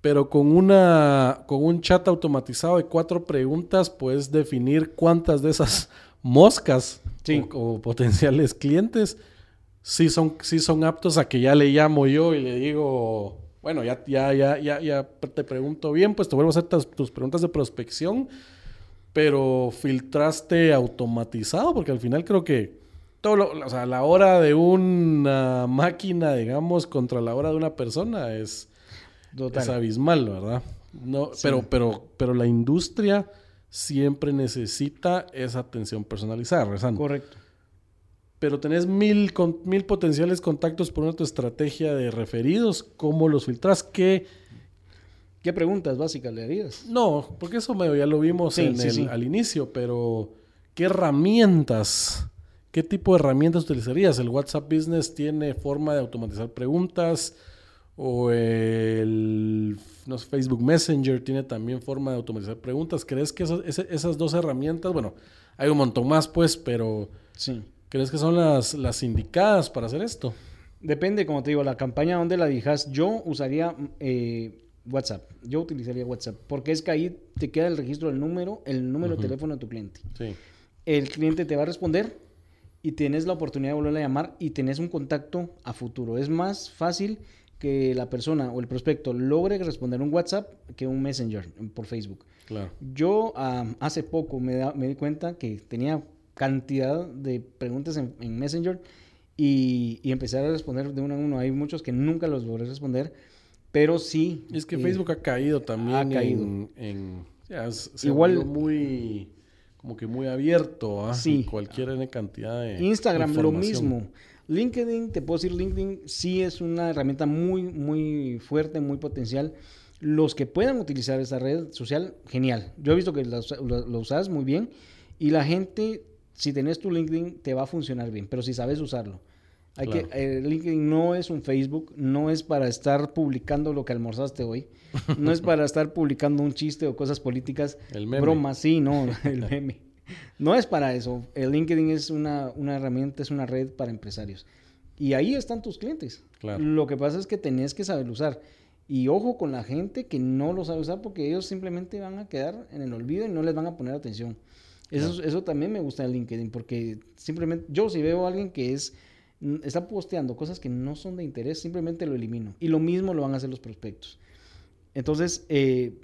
pero con, una, con un chat automatizado de cuatro preguntas puedes definir cuántas de esas [LAUGHS] moscas Sí. o, o potenciales clientes sí son, sí son aptos a que ya le llamo yo y le digo, bueno, ya, ya, ya, ya, ya te pregunto bien, pues te vuelvo a hacer tus, preguntas de prospección, pero filtraste automatizado, porque al final creo que todo lo- o sea, la hora de una máquina, digamos, contra la hora de una persona es, es abismal, ¿verdad? No, Sí. pero, pero, pero la industria siempre necesita esa atención personalizada, rezando. Correcto. Pero tenés mil, con- mil potenciales contactos por una tu estrategia de referidos. ¿Cómo los filtras? ¿Qué? ¿Qué preguntas básicas le harías? No, porque eso medio ya lo vimos Sí, en sí, el- sí. al inicio, pero ¿qué herramientas? ¿Qué tipo de herramientas utilizarías? ¿El WhatsApp Business tiene forma de automatizar preguntas? ¿O el no sé, Facebook Messenger tiene también forma de automatizar preguntas? ¿Crees que esas, esas dos herramientas, bueno, hay un montón más pues, pero Sí. ¿Crees que son las, las indicadas para hacer esto? Depende, como te digo, la campaña donde la dirijas. Yo usaría eh, WhatsApp. Yo utilizaría WhatsApp. Porque es que ahí te queda el registro del número, el número de teléfono de tu cliente. Sí. El cliente te va a responder y tienes la oportunidad de volverle a llamar y tenés un contacto a futuro. Es más fácil que la persona o el prospecto logre responder un WhatsApp que un Messenger por Facebook. Claro. Yo am, hace poco me, da- me di cuenta que tenía cantidad de preguntas en, en Messenger y, y empecé a responder de uno en uno. Hay muchos que nunca los logré responder, pero sí. Es que eh, Facebook ha caído también ha caído. en... en- ya, es- se Igual- muy... Como que muy abierto, ¿ah? Sí. Cualquier N cantidad de Instagram lo mismo. LinkedIn, te puedo decir, LinkedIn sí es una herramienta muy, muy fuerte, muy potencial. Los que puedan utilizar esa red social, genial. Yo he visto que lo, lo usas muy bien y la gente, si tenés tu LinkedIn, te va a funcionar bien, pero si sabes usarlo. Hay Claro. que, eh, LinkedIn no es un Facebook, no es para estar publicando lo que almorzaste hoy, [LAUGHS] no es para estar publicando un chiste o cosas políticas, El meme. bromas, sí, no, [LAUGHS] el meme. No es para eso. El LinkedIn es una, una herramienta, es una red para empresarios. Y ahí están tus clientes. Claro. Lo que pasa es que tenés que saber usar. Y ojo con la gente que no lo sabe usar porque ellos simplemente van a quedar en el olvido y no les van a poner atención. Eso, eso también me gusta de LinkedIn porque simplemente yo si veo a alguien que es mm, está posteando cosas que no son de interés, simplemente lo elimino. Y lo mismo lo van a hacer los prospectos. Entonces, eh,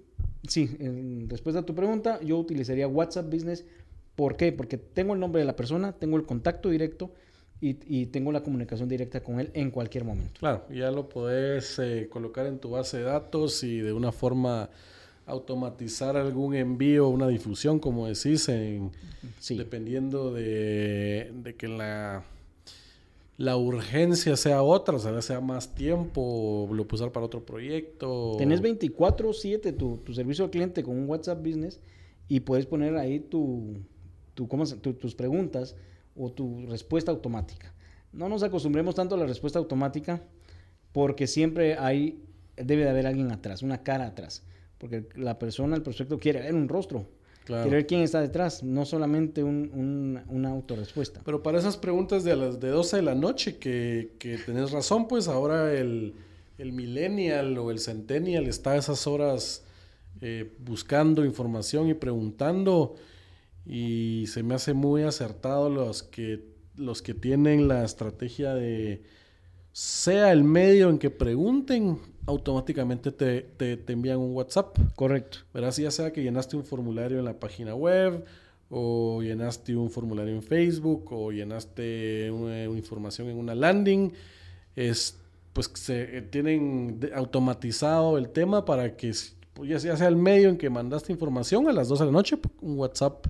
sí, en respuesta a tu pregunta, yo utilizaría WhatsApp Business. ¿Por qué? Porque tengo el nombre de la persona, tengo el contacto directo y, y tengo la comunicación directa con él en cualquier momento. Claro, ya lo podés eh, colocar en tu base de datos y de una forma automatizar algún envío, una difusión, como decís, en, Sí. dependiendo de, de que la, la urgencia sea otra, o sea, sea más tiempo, lo puedo usar para otro proyecto. Tenés 24/7 tu, tu servicio al cliente con un WhatsApp Business y puedes poner ahí tu, tu, ¿cómo se- tu- tus preguntas o tu respuesta automática. No nos acostumbremos tanto a la respuesta automática porque siempre hay, debe de haber alguien atrás, una cara atrás. Porque la persona, el prospecto quiere ver un rostro, Claro. quiere ver quién está detrás, no solamente un- un- una autorrespuesta. Pero para esas preguntas de a las de 12 de la noche, que, que tenés razón, pues ahora el, el millennial o el centennial está a esas horas eh, buscando información y preguntando y se me hace muy acertado los que, los que tienen la estrategia de sea el medio en que pregunten, automáticamente te, te, te envían un WhatsApp. Correcto. Verás, ya sea que llenaste un formulario en la página web, o llenaste un formulario en Facebook, o llenaste una, una información en una landing, es, pues se eh, tienen automatizado el tema para que, pues, ya sea, el medio en que mandaste información a las 2 de la noche, un WhatsApp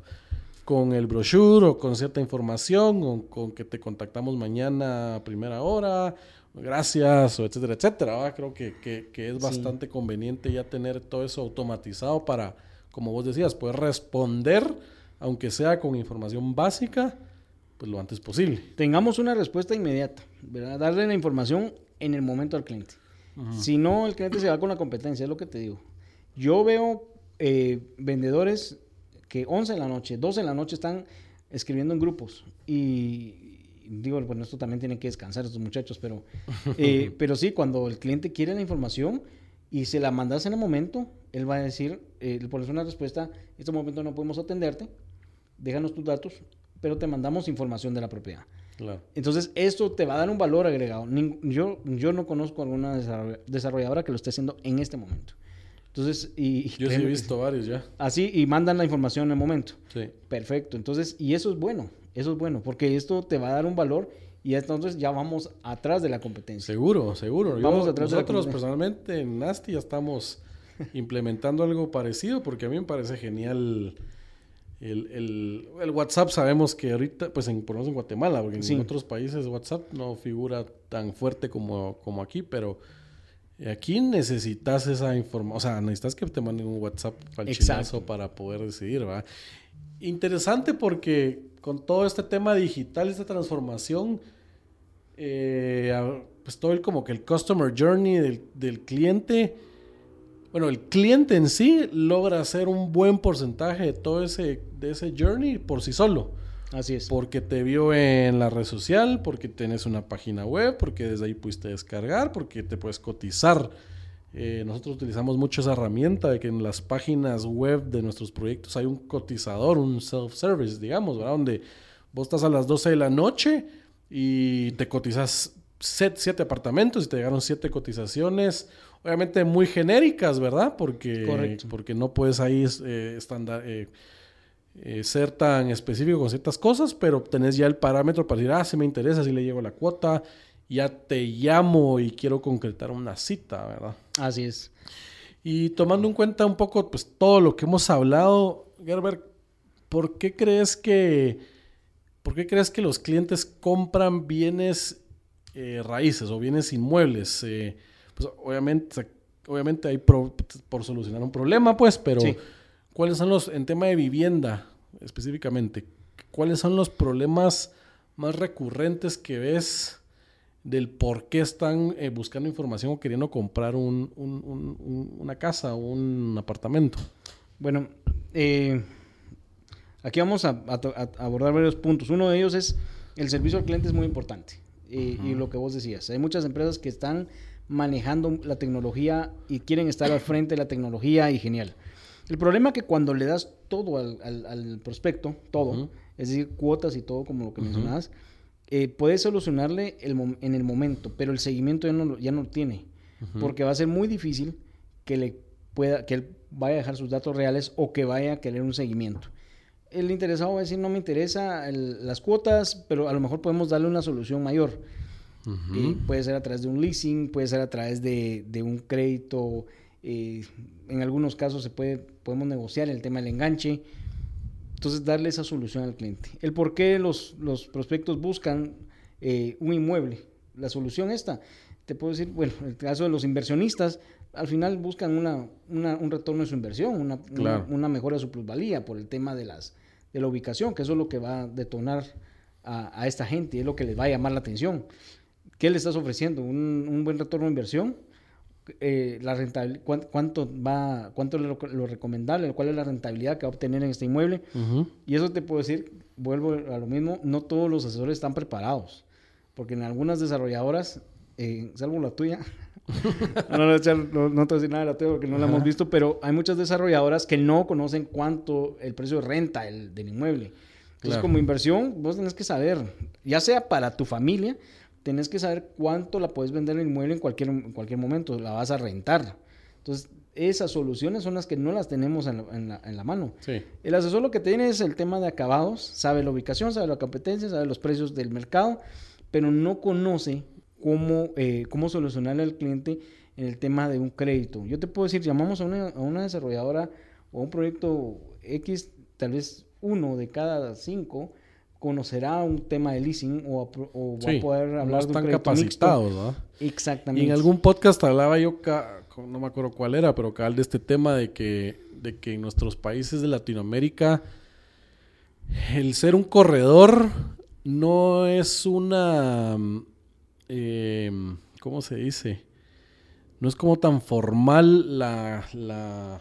con el brochure o con cierta información, o con que te contactamos mañana a primera hora, gracias, o etcétera, etcétera. ¿va? Creo que, que- que es Sí. bastante conveniente ya tener todo eso automatizado para, como vos decías, poder responder, aunque sea con información básica, pues lo antes posible. tengamos una respuesta inmediata, ¿verdad? Darle la información en el momento al cliente. Si no, el cliente se va con la competencia, es lo que te digo. Yo veo eh, vendedores que 11 de la noche, 12 de la noche están escribiendo en grupos y digo, bueno, esto también tiene que descansar estos muchachos, pero, [LAUGHS] eh, pero sí, cuando el cliente quiere la información y se la mandas en el momento, él va a decir, eh, le pones una respuesta, en este momento no podemos atenderte, déjanos tus datos, pero te mandamos información de la propiedad. Claro. Entonces, esto te va a dar un valor agregado. Yo, yo no conozco alguna desarroll- desarrolladora que lo esté haciendo en este momento. Entonces, y, Yo sí he visto varios ya. Así, y mandan la información en el momento. Sí. Perfecto. Entonces, y eso es bueno. Eso es bueno, porque esto te va a dar un valor y entonces ya vamos atrás de la competencia. Seguro, seguro. Yo- Vamos atrás de la nosotros personalmente en Nasty ya estamos [LAUGHS] implementando algo parecido porque a mí me parece genial el, el- el WhatsApp. Sabemos que ahorita, pues en, por lo menos en Guatemala, porque Sí. en otros países WhatsApp no figura tan fuerte como, como aquí, pero aquí necesitas esa información, o sea, necesitas que te manden un WhatsApp al chinazo para poder decidir, ¿va? Interesante porque con todo este tema digital, esta transformación, eh, pues todo el como que el customer journey del, del cliente, bueno, el cliente en sí logra hacer un buen porcentaje de todo ese, de ese journey por sí solo. Así es. Porque te vio en la red social, porque tenés una página web, porque desde ahí pudiste descargar, porque te puedes cotizar. Eh, nosotros utilizamos mucho esa herramienta de que en las páginas web de nuestros proyectos hay un cotizador, un self-service, digamos, ¿verdad? Donde vos estás a las 12 de la noche y te cotizas set- siete apartamentos y te llegaron siete cotizaciones, obviamente muy genéricas, ¿verdad? Porque, Correcto. porque no puedes ahí eh, estandar, eh, eh, ser tan específico con ciertas cosas, pero tenés ya el parámetro para decir, ah, si me interesa, si le llego la cuota, ya te llamo y quiero concretar una cita, ¿verdad? Así es. Y tomando en cuenta un poco pues, todo lo que hemos hablado, Gerber, ¿por qué crees que, por qué crees que los clientes compran bienes eh, raíces o bienes inmuebles? Eh, pues, obviamente, obviamente hay pro- por solucionar un problema, pues, pero Sí. ¿Cuáles son los, en tema de vivienda específicamente, cuáles son los problemas más recurrentes que ves? del por qué están eh, buscando información o queriendo comprar un- un- un- un- una casa o un apartamento. Bueno, eh, aquí vamos a, a to- a abordar varios puntos. Uno de ellos es el servicio al cliente es muy importante. Eh, Y lo que vos decías, hay muchas empresas que están manejando la tecnología y quieren estar al frente de la tecnología y genial. El problema es que cuando le das todo al, al- al prospecto, todo, es decir, cuotas y todo como lo que mencionabas, eh, puedes solucionarle el en el momento, pero el seguimiento ya no, lo- ya no tiene. Porque va a ser muy difícil que, le pueda, que él vaya a dejar sus datos reales o que vaya a querer un seguimiento. El interesado va a decir, no me interesa el- las cuotas, pero a lo mejor podemos darle una solución mayor. Y puede ser a través de un leasing, puede ser a través de, de un crédito. Eh, en algunos casos se puede, podemos negociar el tema del enganche. Entonces, darle esa solución al cliente. El por qué los, los prospectos buscan eh, un inmueble. La solución esta, te puedo decir, bueno, en el caso de los inversionistas, al final buscan una, una- un retorno de su inversión, una, una mejora de su plusvalía por el tema de, las, de la ubicación, que eso es lo que va a detonar a, a esta gente, es lo que les va a llamar la atención. ¿Qué le estás ofreciendo? ¿Un, un buen retorno de inversión? Eh, la rentabil- cuán- ¿Cuánto va, cuánto es lo, lo recomendable? ¿Cuál es la rentabilidad que va a obtener en este inmueble? Y eso te puedo decir, vuelvo a lo mismo, no todos los asesores están preparados, porque en algunas desarrolladoras, eh, salvo la tuya, [LAUGHS] no, te voy a decir nada de la tuya porque no la hemos visto, pero hay muchas desarrolladoras que no conocen cuánto el precio de renta el, del inmueble. Entonces, Claro. como inversión, vos tenés que saber, ya sea para tu familia, tenés que saber cuánto la puedes vender el inmueble en cualquier, en cualquier momento, la vas a rentar. Entonces, esas soluciones son las que no las tenemos en la- en la- en la mano. Sí. El asesor lo que tiene es el tema de acabados, sabe la ubicación, sabe la competencia, sabe los precios del mercado, pero no conoce cómo, eh, cómo solucionarle al cliente en el tema de un crédito. Yo te puedo decir, llamamos a una, a una desarrolladora o a un proyecto X, tal vez uno de cada cinco conocerá un tema de leasing o, va Sí, a poder no hablar de un están crédito capacitados, mixto. ¿verdad? Exactamente. Y en algún podcast hablaba yo, no me acuerdo cuál era, pero cabal de este tema de que, de que en nuestros países de Latinoamérica el ser un corredor no es una... eh, ¿Cómo se dice? No es como tan formal la... la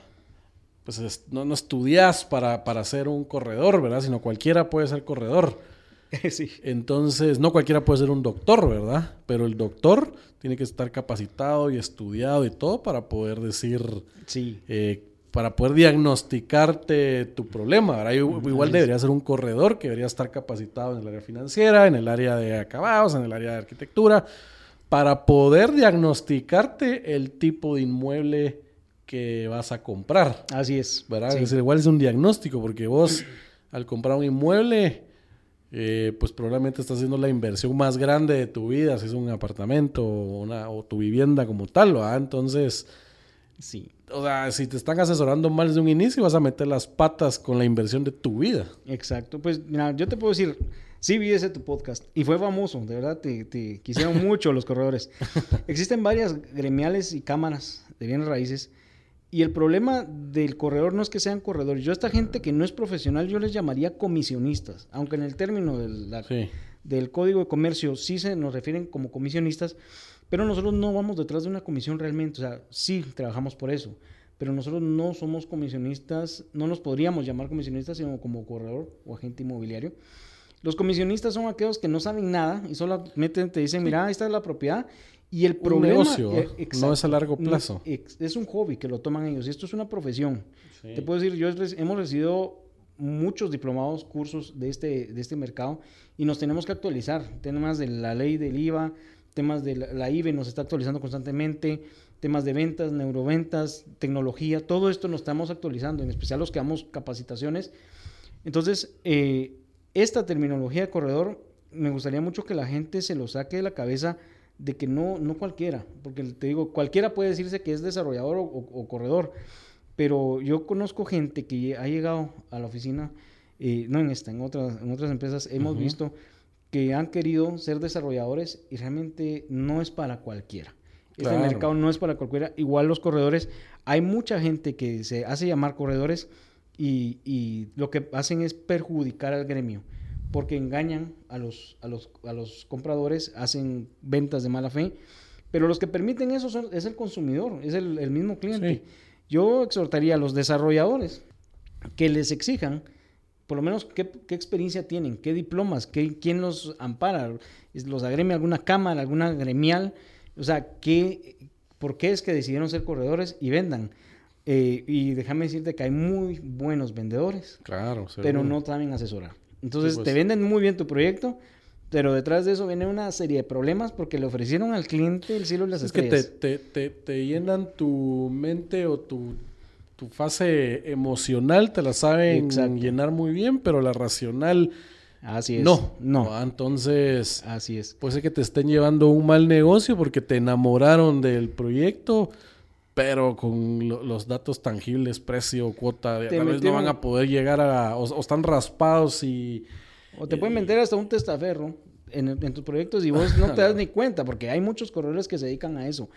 pues es- no, no estudias para, para ser un corredor, ¿verdad? Sino cualquiera puede ser corredor. [LAUGHS] sí. Entonces, no cualquiera puede ser un doctor, ¿verdad? Pero el doctor tiene que estar capacitado y estudiado y todo para poder decir, Sí. eh, para poder diagnosticarte tu problema, ¿verdad? Igu- Igual debería ser un corredor que debería estar capacitado en el área financiera, en el área de acabados, en el área de arquitectura, para poder diagnosticarte el tipo de inmueble que vas a comprar. Así es. ¿verdad? Sí. Es decir, igual es un diagnóstico, porque vos al comprar un inmueble, eh, pues probablemente estás haciendo la inversión más grande de tu vida, si es un apartamento o, una, o tu vivienda como tal, ¿verdad? Entonces, Sí. o sea, si te están asesorando mal desde un inicio, vas a meter las patas con la inversión de tu vida. Exacto. Pues mira, yo te puedo decir, sí vi ese tu podcast y fue famoso, de verdad, te, te quisieron [LAUGHS] mucho los corredores. Existen varias gremiales y cámaras de bienes raíces y el problema del corredor no es que sean corredores. Yo a esta gente que no es profesional, yo les llamaría comisionistas, aunque en el término de la- Sí. del Código de Comercio sí se nos refieren como comisionistas, pero nosotros no vamos detrás de una comisión realmente, o sea, sí trabajamos por eso, pero nosotros no somos comisionistas, no nos podríamos llamar comisionistas, sino como corredor o agente inmobiliario. Los comisionistas son aquellos que no saben nada y solamente te dicen, mira, esta es la propiedad y el Un problema... negocio, eh, ¿no? exacto. No es a largo plazo. es un hobby que lo toman ellos y esto es una profesión. Sí. Te puedo decir, yo hemos recibido muchos diplomados, cursos de este, de este mercado y nos tenemos que actualizar. Temas de la ley del IVA, temas de la, la IVE nos está actualizando constantemente, temas de ventas, neuroventas, tecnología, todo esto nos estamos actualizando, en especial los que damos capacitaciones. Entonces, eh, esta terminología de corredor, me gustaría mucho que la gente se lo saque de la cabeza de que no, no cualquiera, porque te digo, cualquiera puede decirse que es desarrollador o, o- o corredor, pero yo conozco gente que ha llegado a la oficina, eh, no en esta, en otras, en otras empresas, hemos visto que han querido ser desarrolladores y realmente no es para cualquiera. Este Claro. mercado no es para cualquiera. Igual los corredores, hay mucha gente que se hace llamar corredores y, y lo que hacen es perjudicar al gremio porque engañan a los, a los, a los compradores, hacen ventas de mala fe, pero los que permiten eso son- es el consumidor, es el, el mismo cliente. Sí. Yo exhortaría a los desarrolladores que les exijan, por lo menos, qué, qué experiencia tienen, qué diplomas, qué, quién los ampara, los agremia alguna cámara, alguna gremial, o sea, qué, por qué es que decidieron ser corredores y vendan. Eh, y déjame decirte que hay muy buenos vendedores, Claro, pero no saben asesorar. Entonces Sí, pues. te venden muy bien tu proyecto, pero detrás de eso viene una serie de problemas porque le ofrecieron al cliente el cielo y las Es que te, estrellas. te, te, te llenan tu mente o tu, tu fase emocional, te la saben Exacto. llenar muy bien, pero la racional Así es. no. no. Ah, Entonces, Así es. puede ser que te estén llevando un mal negocio porque te enamoraron del proyecto, pero con lo- los datos tangibles, precio, cuota, Te tal vez no van a poder llegar a... O, o están raspados y... O te pueden vender hasta un testaferro en, en tus proyectos y vos [LAUGHS] no te das ni cuenta, porque hay muchos corredores que se dedican a eso.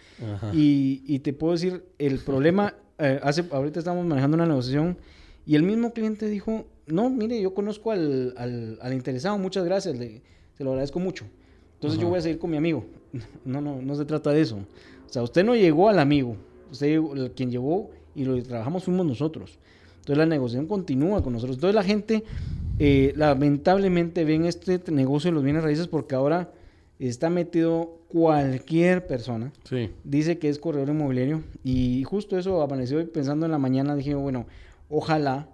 Y, y, te puedo decir, el problema, [LAUGHS] eh, hace, ahorita estamos manejando una negociación y el mismo cliente dijo, no, mire, yo conozco al, al, al interesado, muchas gracias, le, se lo agradezco mucho. Entonces yo voy a seguir con mi amigo. [LAUGHS] No, no, no se trata de eso. O sea, usted no llegó al amigo, usted quien llegó y lo trabajamos fuimos nosotros. Entonces la negociación continúa con nosotros. Entonces la gente eh, lamentablemente ven este negocio de los bienes raíces porque ahora está metido cualquier persona. Sí. Dice que es corredor inmobiliario y justo eso apareció pensando en la mañana. Dije, bueno, ojalá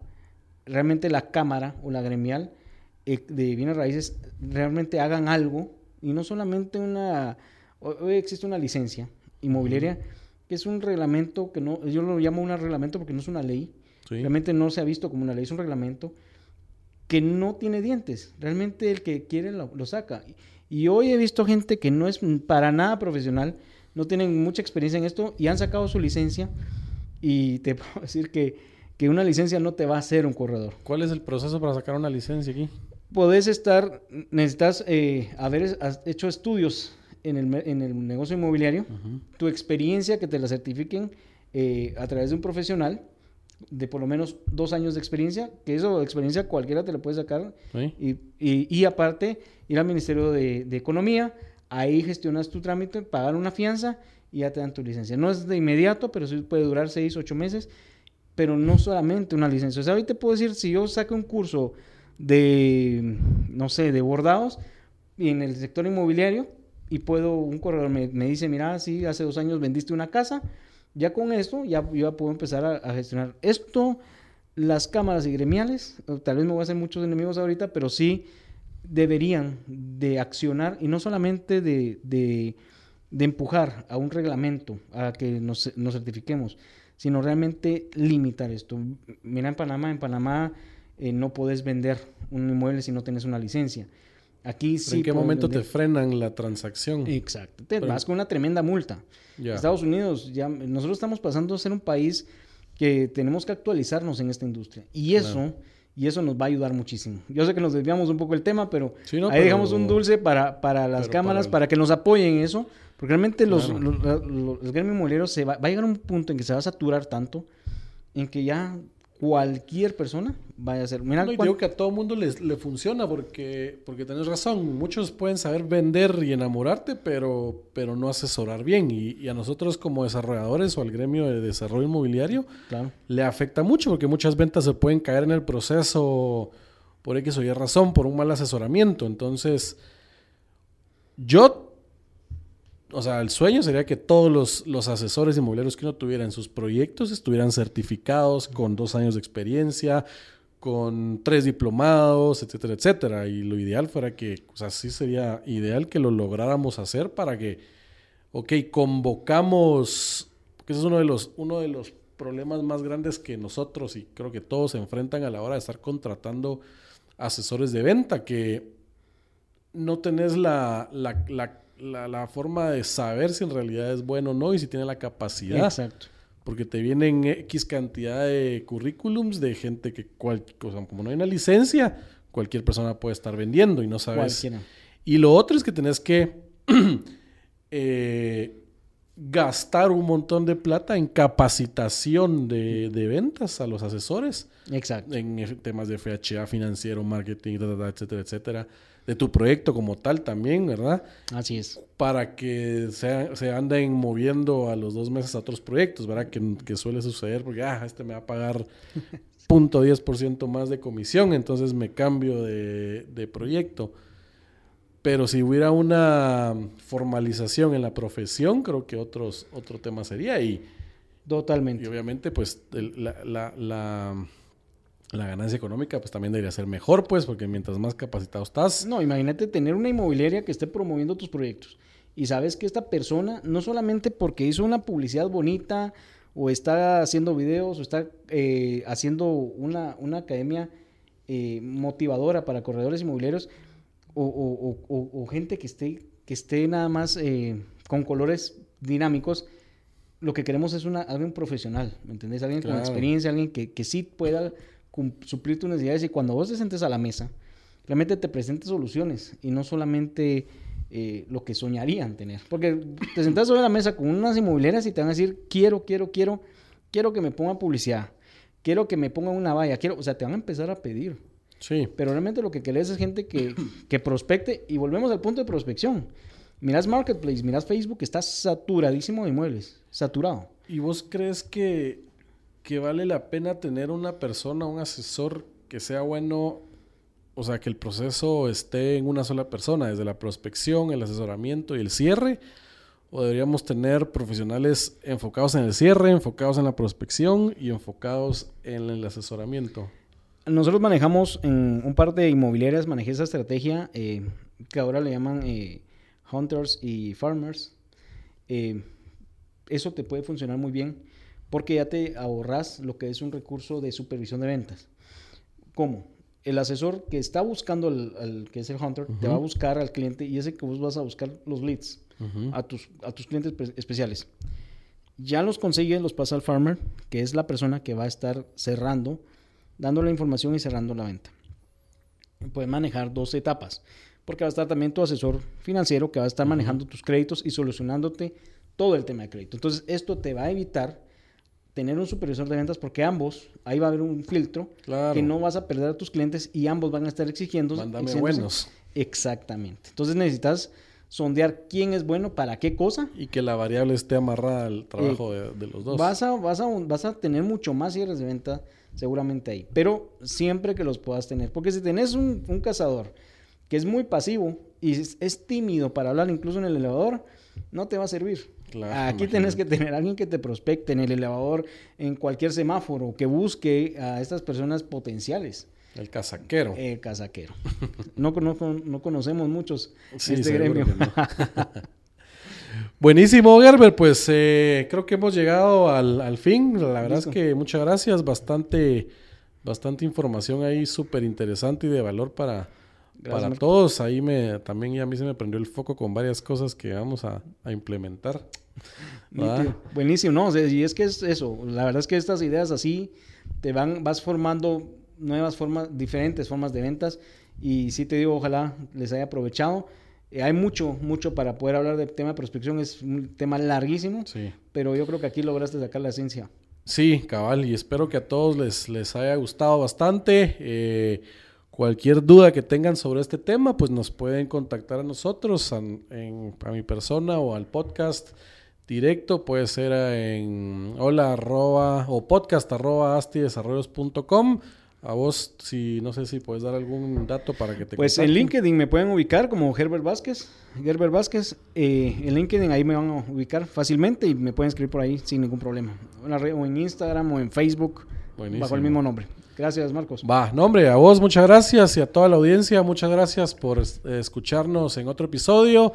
realmente la Cámara o la gremial eh, de bienes raíces realmente hagan algo y no solamente una... Hoy existe una licencia inmobiliaria que es un reglamento que no, yo lo llamo un reglamento porque no es una ley. Realmente no se ha visto como una ley, es un reglamento que no tiene dientes. Realmente el que quiere lo, saca. Y hoy he visto gente que no es para nada profesional, no tienen mucha experiencia en esto y han sacado su licencia. Y te [LAUGHS] puedo decir que, que una licencia no te va a hacer un corredor. ¿Cuál es el proceso para sacar una licencia aquí? Podés estar, necesitas eh, haber hecho estudios en el, en el negocio inmobiliario, tu experiencia que te la certifiquen eh, a través de un profesional de por lo menos dos años de experiencia, que eso experiencia cualquiera te la puede sacar. Y, y, aparte, ir al Ministerio de, de, Economía, ahí gestionas tu trámite, pagar una fianza y ya te dan tu licencia. No es de inmediato, pero sí puede durar seis, ocho meses, pero no solamente una licencia. O sea, ahorita puedo decir, si yo saco un curso de, no sé, de bordados y en el sector inmobiliario y puedo, un corredor me, me dice, mira, sí, hace dos años vendiste una casa, ya con esto, ya, yo puedo empezar a, gestionar esto, las cámaras y gremiales, tal vez me voy a hacer muchos enemigos ahorita, pero sí deberían de accionar y no solamente de, de, empujar a un reglamento, a que nos, nos, certifiquemos, sino realmente limitar esto. Mira en Panamá, en Panamá eh, no puedes vender un inmueble si no tienes una licencia. Aquí sí. ¿En qué momento te frenan la transacción? Exacto. Te vas con una tremenda multa. Estados Unidos, ya nosotros estamos pasando a ser un país que tenemos que actualizarnos en esta industria. Y eso, y eso nos va a ayudar muchísimo. Yo sé que nos desviamos un poco el tema, pero ahí dejamos un dulce para, para las cámaras, para, que nos apoyen en eso. Porque realmente los, los, los, se va, va a llegar a un punto en que se va a saturar tanto en que ya cualquier persona vaya a ser. Mira, no, digo que a todo mundo les, le funciona porque, porque tenés razón. Muchos pueden saber vender y enamorarte, pero, pero no asesorar bien. Y, a nosotros como desarrolladores o al gremio de desarrollo inmobiliario le afecta mucho porque muchas ventas se pueden caer en el proceso por X o Y razón, por un mal asesoramiento. Entonces, yo o sea, el sueño sería que todos los, los, asesores inmobiliarios que uno tuviera en sus proyectos estuvieran certificados con dos años de experiencia, con tres diplomados, etcétera, etcétera. Y lo ideal fuera que, o sea, sí sería ideal que lo lográramos hacer para que, ok, convocamos, porque ese es uno de los, uno de los problemas más grandes que nosotros y creo que todos se enfrentan a la hora de estar contratando asesores de venta, que no tenés la, la la, la, forma de saber si en realidad es bueno o no y si tiene la capacidad. Exacto. Porque te vienen X cantidad de currículums de gente que, cual, como no hay una licencia, cualquier persona puede estar vendiendo y no sabes. Cualquiera. Y lo otro es que tenés que [CLEARS THROAT] eh, gastar un montón de plata en capacitación de, de, ventas a los asesores. Exacto. En temas de FHA, financiero, marketing, etcétera, etcétera de tu proyecto como tal también, ¿verdad? Así es. Para que se, se anden moviendo a los dos meses a otros proyectos, ¿verdad? Que, suele suceder porque, ah, este me va a pagar [LAUGHS] punto .10% más de comisión, entonces me cambio de, de proyecto. Pero si hubiera una formalización en la profesión, creo que otros, otro tema sería y... Totalmente. Y obviamente, pues, la, la la ganancia económica pues también debería ser mejor, pues, porque mientras más capacitado estás... No, imagínate tener una inmobiliaria que esté promoviendo tus proyectos y sabes que esta persona, no solamente porque hizo una publicidad bonita o está haciendo videos o está eh, haciendo una, una academia eh, motivadora para corredores inmobiliarios o, gente que esté, que esté nada más eh, con colores dinámicos, lo que queremos es una, alguien profesional, ¿me entendés? Alguien con experiencia, alguien que, que sí pueda suplir tus necesidades y cuando vos te sientes a la mesa, realmente te presente soluciones y no solamente eh, lo que soñarían tener. Porque te sentás a la mesa con unas inmobiliarias y te van a decir, quiero, quiero, quiero, quiero que me pongan publicidad, quiero que me pongan una valla, quiero, o sea, te van a empezar a pedir. Sí. Pero realmente lo que querés es gente que, que prospecte y volvemos al punto de prospección. Mirás Marketplace, mirás Facebook, está saturadísimo de inmuebles, saturado. ¿Y vos crees que, que vale la pena tener una persona, un asesor que sea bueno, o sea, que el proceso esté en una sola persona, desde la prospección, el asesoramiento y el cierre? ¿O deberíamos tener profesionales enfocados en el cierre, enfocados en la prospección y enfocados en el asesoramiento? Nosotros manejamos en un par de inmobiliarias, manejé esa estrategia eh, que ahora le llaman eh, Hunters y Farmers. Eh, eso te puede funcionar muy bien porque ya te ahorras lo que es un recurso de supervisión de ventas. ¿Cómo? El asesor que está buscando, al, que es el Hunter, te va a buscar al cliente y ese que vos vas a buscar los leads a, tus, a tus clientes especiales. Ya los consigue, los pasa al farmer, que es la persona que va a estar cerrando dando la información y cerrando la venta. Puede manejar dos etapas, porque va a estar también tu asesor financiero que va a estar manejando tus créditos y solucionándote todo el tema de crédito. Entonces, esto te va a evitar tener un supervisor de ventas porque ambos, ahí va a haber un filtro que no vas a perder a tus clientes y ambos van a estar exigiendo. Mándame buenos. Exactamente. Entonces necesitas sondear quién es bueno para qué cosa. Y que la variable esté amarrada al trabajo de, de, los dos. Vas a, vas, a, vas a tener mucho más cierres de venta seguramente ahí. Pero siempre que los puedas tener. Porque si tenés un, un cazador que es muy pasivo y es, tímido para hablar incluso en el elevador, no te va a servir. Aquí tenés que tener alguien que te prospecte en el elevador, en cualquier semáforo, que busque a estas personas potenciales. El casaquero. El casaquero. [LAUGHS] no, no, conocemos muchos este gremio. [LAUGHS] [LAUGHS] Buenísimo, Gerber. Pues eh, creo que hemos llegado al, fin. La verdad es que muchas gracias. Bastante, bastante información ahí, súper interesante y de valor para, para todos. Ahí me también ya a mí se me prendió el foco con varias cosas que vamos a, implementar. [LAUGHS] Buenísimo, ¿no? y es que es eso. La verdad es que estas ideas así te van, vas formando nuevas formas, diferentes formas de ventas. Y sí te digo, ojalá les haya aprovechado. Eh, hay mucho, mucho para poder hablar del tema de prospección. Es un tema larguísimo, sí. pero yo creo que aquí lograste sacar la esencia. Sí, cabal, y espero que a todos les, les haya gustado bastante. Eh, cualquier duda que tengan sobre este tema, pues nos pueden contactar a nosotros, a, mi persona o al podcast directo. Puede ser en hola arroba, o podcast arroba astidesarrollos.com a vos, si no sé si puedes dar algún dato para que te Pues en LinkedIn me pueden ubicar como Herbert Vázquez. Herbert Vázquez, eh, en LinkedIn ahí me van a ubicar fácilmente y me pueden escribir por ahí sin ningún problema. O en Instagram o en Facebook, bajo el mismo nombre. Gracias, Marcos. Va, nombre, a vos muchas gracias y a toda la audiencia, muchas gracias por eh, escucharnos en otro episodio.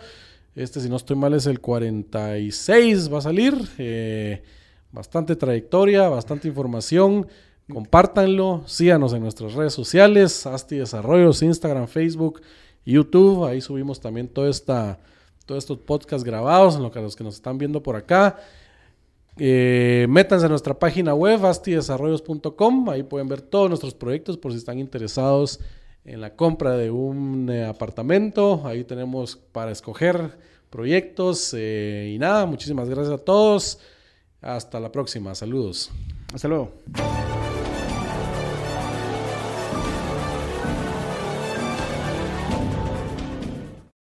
Este, si no estoy mal, es el 46, va a salir. Eh, bastante trayectoria, bastante información. Compártanlo, síganos en nuestras redes sociales, Asti Desarrollos, Instagram, Facebook, YouTube. Ahí subimos también toda esta, todos estos podcasts grabados, en lo que los que nos están viendo por acá. Eh, métanse a nuestra página web, astidesarrollos.com. Ahí pueden ver todos nuestros proyectos por si están interesados en la compra de un eh, apartamento. Ahí tenemos para escoger proyectos. Eh, y nada, muchísimas gracias a todos. Hasta la próxima. Saludos. Hasta luego.